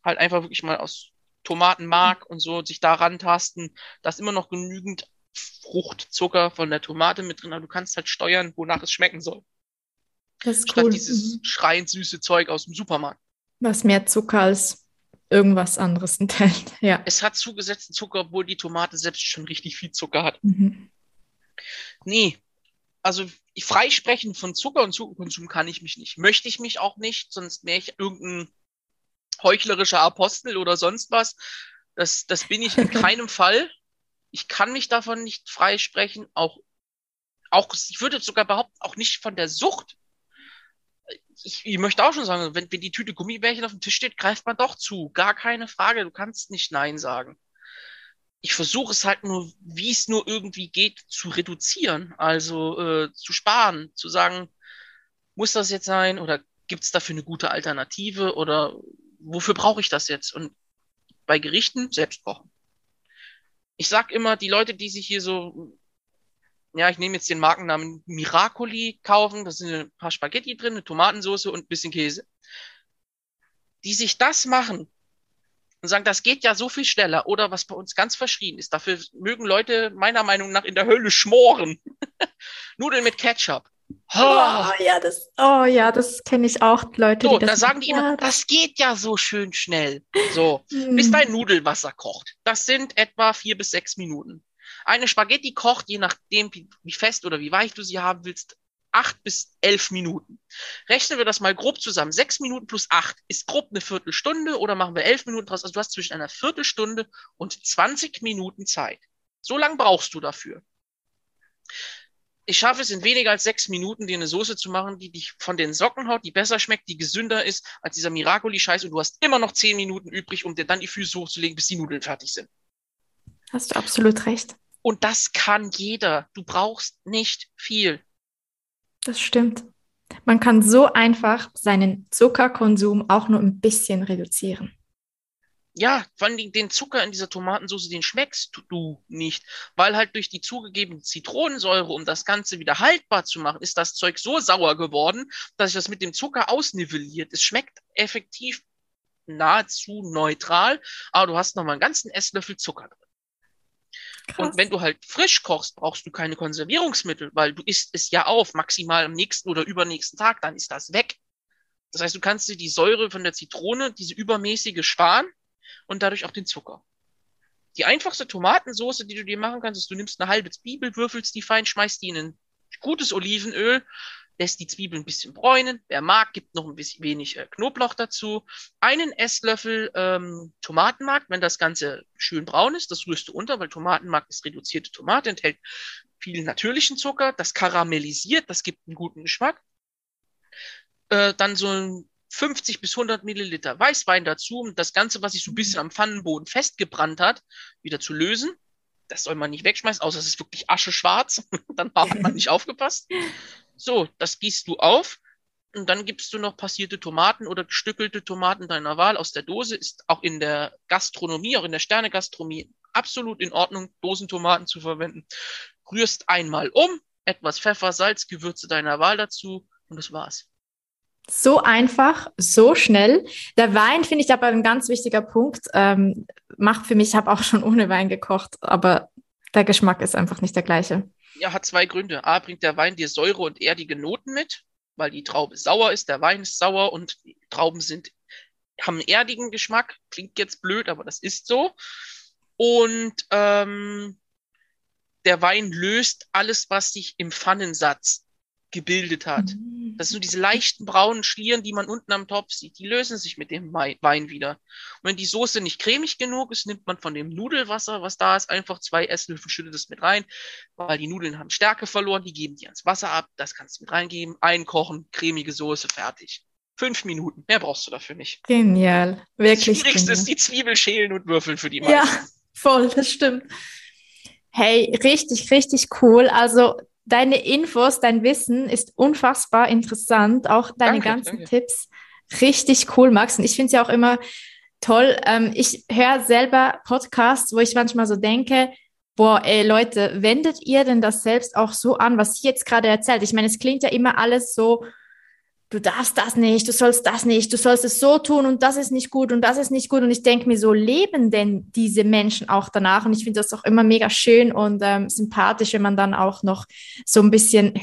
Halt einfach wirklich mal aus Tomatenmark und so sich da rantasten. Da ist immer noch genügend Fruchtzucker von der Tomate mit drin, aber du kannst halt steuern, wonach es schmecken soll. Das ist Statt cool. dieses mhm. schreiend süße Zeug aus dem Supermarkt. Was mehr Zucker als irgendwas anderes enthält, ja. Es hat zugesetzten Zucker, obwohl die Tomate selbst schon richtig viel Zucker hat. Mhm. Nee, also freisprechen von Zucker und Zuckerkonsum kann ich mich nicht. Möchte ich mich auch nicht, sonst wäre ich irgendein heuchlerischer Apostel oder sonst was. Das, das bin ich in keinem Fall. Ich kann mich davon nicht freisprechen, auch, auch, ich würde sogar behaupten, auch nicht von der Sucht ich, ich möchte auch schon sagen, wenn, wenn die Tüte Gummibärchen auf dem Tisch steht, greift man doch zu. Gar keine Frage. Du kannst nicht Nein sagen. Ich versuche es halt nur, wie es nur irgendwie geht, zu reduzieren. Also äh, zu sparen, zu sagen, muss das jetzt sein oder gibt es dafür eine gute Alternative oder wofür brauche ich das jetzt? Und bei Gerichten selbst kochen. Ich sag immer, die Leute, die sich hier so ja, ich nehme jetzt den Markennamen Miracoli kaufen. Da sind ein paar Spaghetti drin, eine Tomatensauce und ein bisschen Käse. Die sich das machen und sagen, das geht ja so viel schneller oder was bei uns ganz verschrien ist. Dafür mögen Leute meiner Meinung nach in der Hölle schmoren. Nudeln mit Ketchup. Oh, oh ja, das, oh ja, das kenne ich auch, Leute. So, da sagen die immer, ja, das geht ja so schön schnell. So, hm. bis dein Nudelwasser kocht. Das sind etwa vier bis sechs Minuten. Eine Spaghetti kocht, je nachdem, wie fest oder wie weich du sie haben willst, acht bis elf Minuten. Rechnen wir das mal grob zusammen. Sechs Minuten plus acht ist grob eine Viertelstunde oder machen wir elf Minuten draus. Also du hast zwischen einer Viertelstunde und 20 Minuten Zeit. So lang brauchst du dafür. Ich schaffe es in weniger als sechs Minuten, dir eine Soße zu machen, die dich von den Socken haut, die besser schmeckt, die gesünder ist als dieser Miracoli-Scheiß und du hast immer noch zehn Minuten übrig, um dir dann die Füße hochzulegen, bis die Nudeln fertig sind. Hast du absolut recht. Und das kann jeder. Du brauchst nicht viel. Das stimmt. Man kann so einfach seinen Zuckerkonsum auch nur ein bisschen reduzieren. Ja, vor allem den Zucker in dieser Tomatensauce, den schmeckst du nicht, weil halt durch die zugegebene Zitronensäure, um das Ganze wieder haltbar zu machen, ist das Zeug so sauer geworden, dass sich das mit dem Zucker ausnivelliert. Es schmeckt effektiv nahezu neutral, aber du hast noch mal einen ganzen Esslöffel Zucker drin. Krass. Und wenn du halt frisch kochst, brauchst du keine Konservierungsmittel, weil du isst es ja auf, maximal am nächsten oder übernächsten Tag, dann ist das weg. Das heißt, du kannst dir die Säure von der Zitrone, diese übermäßige sparen und dadurch auch den Zucker. Die einfachste Tomatensauce, die du dir machen kannst, ist, du nimmst eine halbe Zwiebel, würfelst die fein, schmeißt die in ein gutes Olivenöl, lässt die Zwiebeln ein bisschen bräunen. Wer mag, gibt noch ein bisschen wenig äh, Knoblauch dazu. Einen Esslöffel ähm, Tomatenmark, wenn das Ganze schön braun ist, das rührst du unter, weil Tomatenmark ist reduzierte Tomate, enthält viel natürlichen Zucker, das karamellisiert, das gibt einen guten Geschmack. Äh, dann so ein 50 bis 100 Milliliter Weißwein dazu, um das Ganze, was sich so ein bisschen am Pfannenboden festgebrannt hat, wieder zu lösen. Das soll man nicht wegschmeißen, außer es ist wirklich ascheschwarz. Dann hat man nicht aufgepasst. So, das gießt du auf und dann gibst du noch passierte Tomaten oder gestückelte Tomaten deiner Wahl aus der Dose. Ist auch in der Gastronomie, auch in der Sternegastronomie absolut in Ordnung, Dosentomaten zu verwenden. Rührst einmal um, etwas Pfeffer, Salz, Gewürze deiner Wahl dazu und das war's. So einfach, so schnell. Der Wein finde ich aber ein ganz wichtiger Punkt. Ähm, macht für mich, ich habe auch schon ohne Wein gekocht, aber der Geschmack ist einfach nicht der gleiche. Ja, hat zwei Gründe. A, bringt der Wein dir Säure und erdige Noten mit, weil die Traube sauer ist, der Wein ist sauer und Trauben sind, haben einen erdigen Geschmack. Klingt jetzt blöd, aber das ist so. Und ähm, der Wein löst alles, was sich im Pfannensatz gebildet hat. Mhm. Das sind so diese leichten braunen Schlieren, die man unten am Topf sieht. Die lösen sich mit dem Wein wieder. Und wenn die Soße nicht cremig genug ist, nimmt man von dem Nudelwasser, was da ist, einfach zwei Esslöffel, schüttet es mit rein, weil die Nudeln haben Stärke verloren, die geben die ans Wasser ab, das kannst du mit reingeben, einkochen, cremige Soße, fertig. Fünf Minuten, mehr brauchst du dafür nicht. Genial, wirklich. Das Schwierigste genial. ist die Zwiebel schälen und würfeln für die meisten. Ja, voll, das stimmt. Hey, richtig, richtig cool. Also deine Infos, dein Wissen ist unfassbar interessant. Auch deine danke, ganzen danke. Tipps. Richtig cool, Max. Und ich finde es ja auch immer toll. Ähm, ich höre selber Podcasts, wo ich manchmal so denke, boah, ey Leute, wendet ihr denn das selbst auch so an, was ich jetzt gerade erzählt? Ich meine, es klingt ja immer alles so du darfst das nicht, du sollst das nicht, du sollst es so tun und das ist nicht gut und das ist nicht gut. Und ich denke mir, so leben denn diese Menschen auch danach? Und ich finde das auch immer mega schön und ähm, sympathisch, wenn man dann auch noch so ein bisschen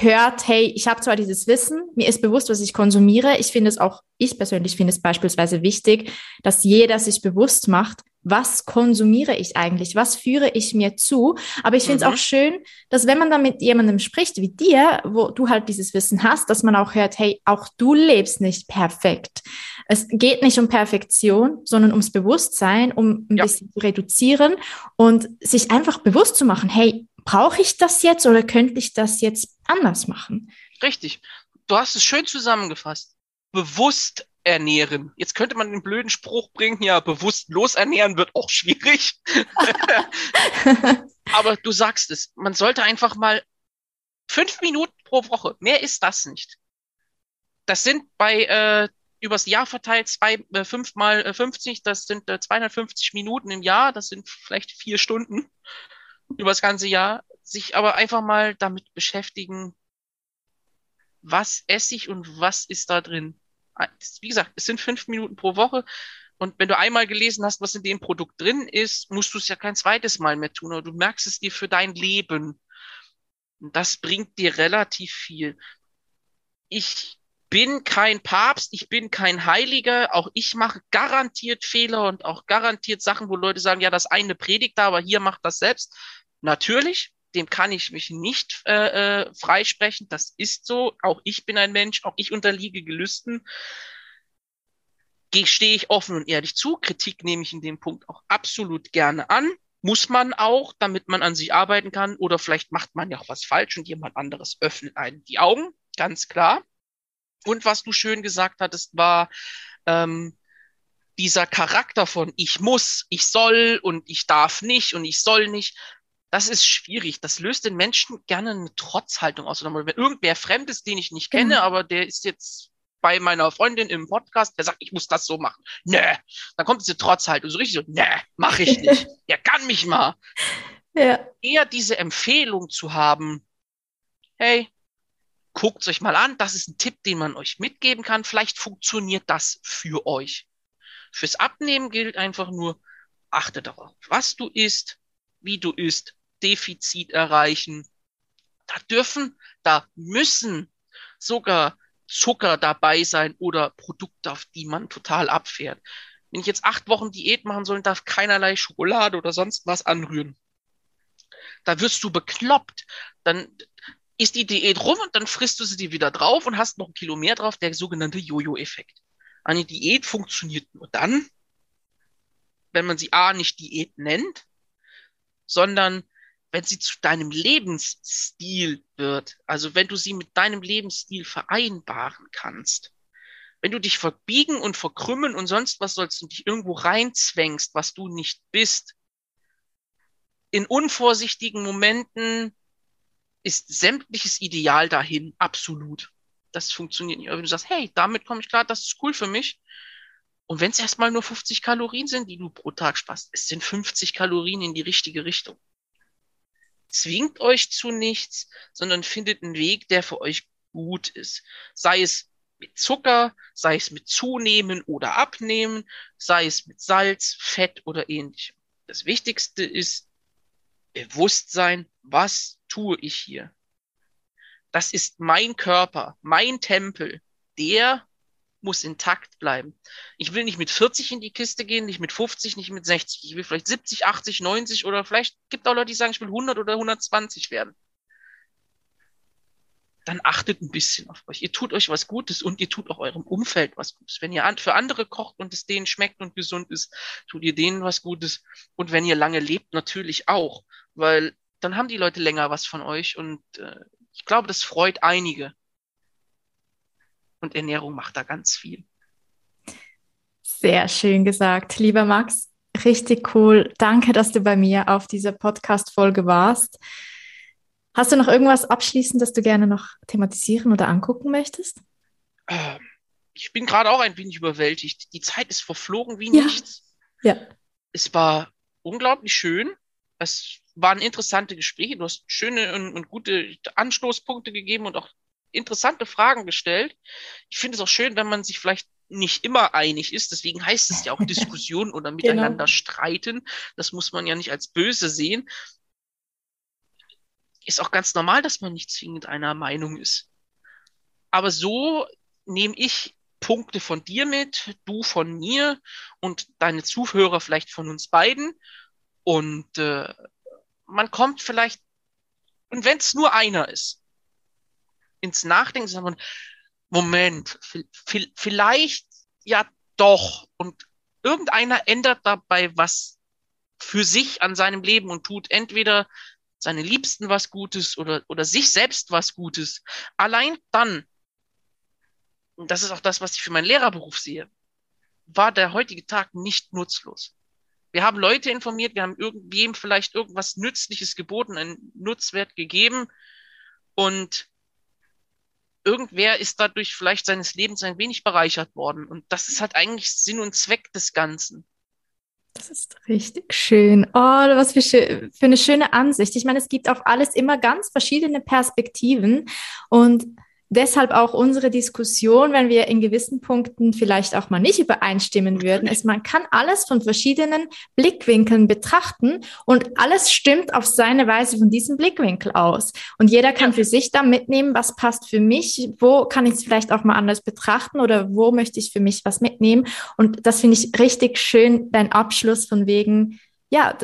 hört, hey, ich habe zwar dieses Wissen, mir ist bewusst, was ich konsumiere. Ich finde es auch, ich persönlich finde es beispielsweise wichtig, dass jeder sich bewusst macht, was konsumiere ich eigentlich, was führe ich mir zu. Aber ich finde es mhm. auch schön, dass wenn man dann mit jemandem spricht wie dir, wo du halt dieses Wissen hast, dass man auch hört, hey, auch du lebst nicht perfekt. Es geht nicht um Perfektion, sondern ums Bewusstsein, um ein ja. bisschen zu reduzieren und sich einfach bewusst zu machen, hey, brauche ich das jetzt oder könnte ich das jetzt anders machen? Richtig du hast es schön zusammengefasst. Bewusst ernähren. Jetzt könnte man den blöden Spruch bringen, ja, bewusst losernähren wird auch schwierig. Aber du sagst es, man sollte einfach mal fünf Minuten pro Woche, mehr ist das nicht. Das sind bei äh, übers Jahr verteilt zwei, äh, fünf mal äh, 50, das sind äh, 250 Minuten im Jahr, das sind vielleicht vier Stunden übers ganze Jahr, sich aber einfach mal damit beschäftigen, was esse ich und was ist da drin. Wie gesagt, es sind fünf Minuten pro Woche. Und wenn du einmal gelesen hast, was in dem Produkt drin ist, musst du es ja kein zweites Mal mehr tun, oder du merkst es dir für dein Leben. Und das bringt dir relativ viel. Ich bin kein Papst, ich bin kein Heiliger, auch ich mache garantiert Fehler und auch garantiert Sachen, wo Leute sagen, ja, das eine predigt da, aber hier macht das selbst. Natürlich, dem kann ich mich nicht äh, äh, freisprechen. Das ist so. Auch ich bin ein Mensch, auch ich unterliege Gelüsten. Stehe ich offen und ehrlich zu. Kritik nehme ich in dem Punkt auch absolut gerne an. Muss man auch, damit man an sich arbeiten kann. Oder vielleicht macht man ja auch was falsch und jemand anderes öffnet einen die Augen. Ganz klar. Und was du schön gesagt hattest, war ähm, dieser Charakter von ich muss, ich soll und ich darf nicht und ich soll nicht. Das ist schwierig. Das löst den Menschen gerne eine Trotzhaltung aus. Oder wenn irgendwer Fremdes, den ich nicht kenne, mhm. aber der ist jetzt bei meiner Freundin im Podcast, der sagt, ich muss das so machen. Nö. Dann kommt diese Trotzhaltung so richtig so, nö, mach ich nicht. der kann mich mal. Ja. Eher diese Empfehlung zu haben, hey, guckt euch mal an, das ist ein Tipp, den man euch mitgeben kann. Vielleicht funktioniert das für euch. Fürs Abnehmen gilt einfach nur, achte darauf, was du isst, wie du isst, Defizit erreichen. Da dürfen, da müssen sogar Zucker dabei sein oder Produkte, auf die man total abfährt. Wenn ich jetzt acht Wochen Diät machen soll, darf keinerlei Schokolade oder sonst was anrühren. Da wirst du bekloppt. Dann ist die Diät rum und dann frisst du sie dir wieder drauf und hast noch ein Kilo mehr drauf, der sogenannte Jojo-Effekt. Eine Diät funktioniert nur dann, wenn man sie A nicht Diät nennt, sondern wenn sie zu deinem Lebensstil wird, also wenn du sie mit deinem Lebensstil vereinbaren kannst. Wenn du dich verbiegen und verkrümmen und sonst was sollst und dich irgendwo reinzwängst, was du nicht bist, in unvorsichtigen Momenten ist sämtliches Ideal dahin absolut. Das funktioniert nicht. Aber wenn du sagst, hey, damit komme ich klar, das ist cool für mich. Und wenn es erstmal nur 50 Kalorien sind, die du pro Tag sparst, es sind 50 Kalorien in die richtige Richtung. Zwingt euch zu nichts, sondern findet einen Weg, der für euch gut ist. Sei es mit Zucker, sei es mit Zunehmen oder Abnehmen, sei es mit Salz, Fett oder ähnlichem. Das Wichtigste ist, Bewusstsein, was tue ich hier? Das ist mein Körper, mein Tempel. Der muss intakt bleiben. Ich will nicht mit 40 in die Kiste gehen, nicht mit 50, nicht mit 60. Ich will vielleicht 70, 80, 90 oder vielleicht gibt auch Leute, die sagen, ich will 100 oder 120 werden. Dann achtet ein bisschen auf euch. Ihr tut euch was Gutes und ihr tut auch eurem Umfeld was Gutes. Wenn ihr für andere kocht und es denen schmeckt und gesund ist, tut ihr denen was Gutes. Und wenn ihr lange lebt, natürlich auch weil dann haben die Leute länger was von euch und äh, ich glaube, das freut einige. Und Ernährung macht da ganz viel. Sehr schön gesagt, lieber Max. Richtig cool. Danke, dass du bei mir auf dieser Podcast-Folge warst. Hast du noch irgendwas abschließend, das du gerne noch thematisieren oder angucken möchtest? Ähm, ich bin gerade auch ein wenig überwältigt. Die Zeit ist verflogen wie ja. nichts. Ja. Es war unglaublich schön. Es waren interessante Gespräche. Du hast schöne und, und gute Anstoßpunkte gegeben und auch interessante Fragen gestellt. Ich finde es auch schön, wenn man sich vielleicht nicht immer einig ist. Deswegen heißt es ja auch Diskussion oder genau. miteinander genau. streiten. Das muss man ja nicht als böse sehen. Ist auch ganz normal, dass man nicht zwingend einer Meinung ist. Aber so nehme ich Punkte von dir mit, du von mir und deine Zuhörer vielleicht von uns beiden. Und äh, man kommt vielleicht, und wenn es nur einer ist, ins Nachdenken, sagt man, Moment, vielleicht ja doch. Und irgendeiner ändert dabei was für sich an seinem Leben und tut entweder seine Liebsten was Gutes oder, oder sich selbst was Gutes. Allein dann und das ist auch das, was ich für meinen Lehrerberuf sehe, war der heutige Tag nicht nutzlos. Wir haben Leute informiert, wir haben irgendwem vielleicht irgendwas Nützliches geboten, einen Nutzwert gegeben und irgendwer ist dadurch vielleicht seines Lebens ein wenig bereichert worden. Und das ist halt eigentlich Sinn und Zweck des Ganzen. Das ist richtig schön. Oh, was für, für, eine schöne Ansicht. Ich meine, es gibt auf alles immer ganz verschiedene Perspektiven und deshalb auch unsere Diskussion, wenn wir in gewissen Punkten vielleicht auch mal nicht übereinstimmen würden, ist, man kann alles von verschiedenen Blickwinkeln betrachten und alles stimmt auf seine Weise von diesem Blickwinkel aus. Und jeder kann für sich da mitnehmen, was passt für mich, wo kann ich es vielleicht auch mal anders betrachten oder wo möchte ich für mich was mitnehmen. Und das finde ich richtig schön, dein Abschluss von wegen, ja,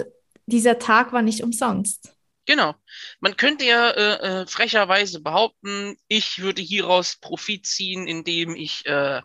dieser Tag war nicht umsonst. Genau. Man könnte ja äh, äh, frecherweise behaupten, ich würde hieraus Profit ziehen, indem ich äh,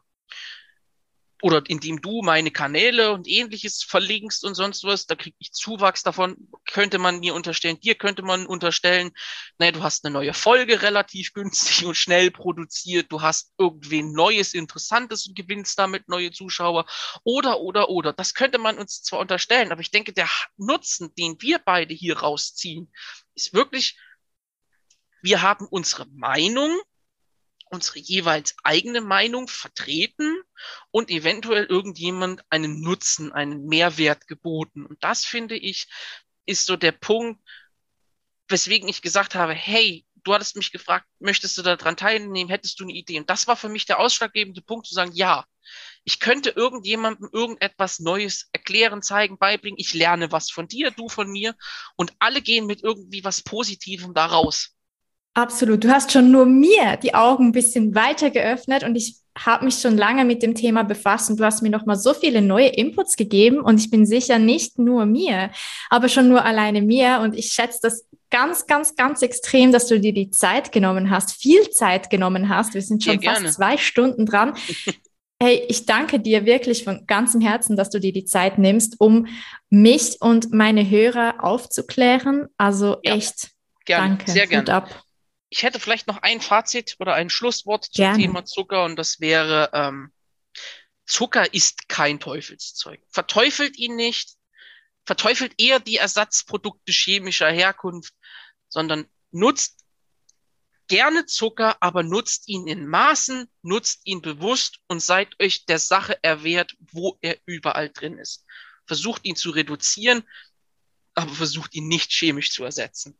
oder indem du meine Kanäle und ähnliches verlinkst und sonst was, da kriege ich Zuwachs davon, könnte man mir unterstellen, dir könnte man unterstellen, naja, du hast eine neue Folge relativ günstig und schnell produziert, du hast irgendwie Neues, Interessantes und gewinnst damit neue Zuschauer oder, oder, oder. Das könnte man uns zwar unterstellen, aber ich denke, der Nutzen, den wir beide hier rausziehen, ist wirklich, wir haben unsere Meinung unsere jeweils eigene Meinung vertreten und eventuell irgendjemand einen Nutzen, einen Mehrwert geboten. Und das finde ich, ist so der Punkt, weswegen ich gesagt habe, hey, du hattest mich gefragt, möchtest du daran teilnehmen, hättest du eine Idee? Und das war für mich der ausschlaggebende Punkt zu sagen, ja, ich könnte irgendjemandem irgendetwas Neues erklären, zeigen, beibringen. Ich lerne was von dir, du von mir und alle gehen mit irgendwie was Positivem da raus. Absolut. Du hast schon nur mir die Augen ein bisschen weiter geöffnet und ich habe mich schon lange mit dem Thema befasst und du hast mir noch mal so viele neue Inputs gegeben und ich bin sicher nicht nur mir, aber schon nur alleine mir und ich schätze das ganz, ganz, ganz extrem, dass du dir die Zeit genommen hast, viel Zeit genommen hast. Wir sind schon ja, fast zwei Stunden dran. Hey, ich danke dir wirklich von ganzem Herzen, dass du dir die Zeit nimmst, um mich und meine Hörer aufzuklären. Also ja, echt, gerne, danke. Sehr gerne. ab ich hätte vielleicht noch ein Fazit oder ein Schlusswort zum Gerne. Thema Zucker und das wäre, ähm, Zucker ist kein Teufelszeug. Verteufelt ihn nicht, verteufelt eher die Ersatzprodukte chemischer Herkunft, sondern nutzt gerne Zucker, aber nutzt ihn in Maßen, nutzt ihn bewusst und seid euch der Sache erwehrt, wo er überall drin ist. Versucht ihn zu reduzieren, aber versucht ihn nicht chemisch zu ersetzen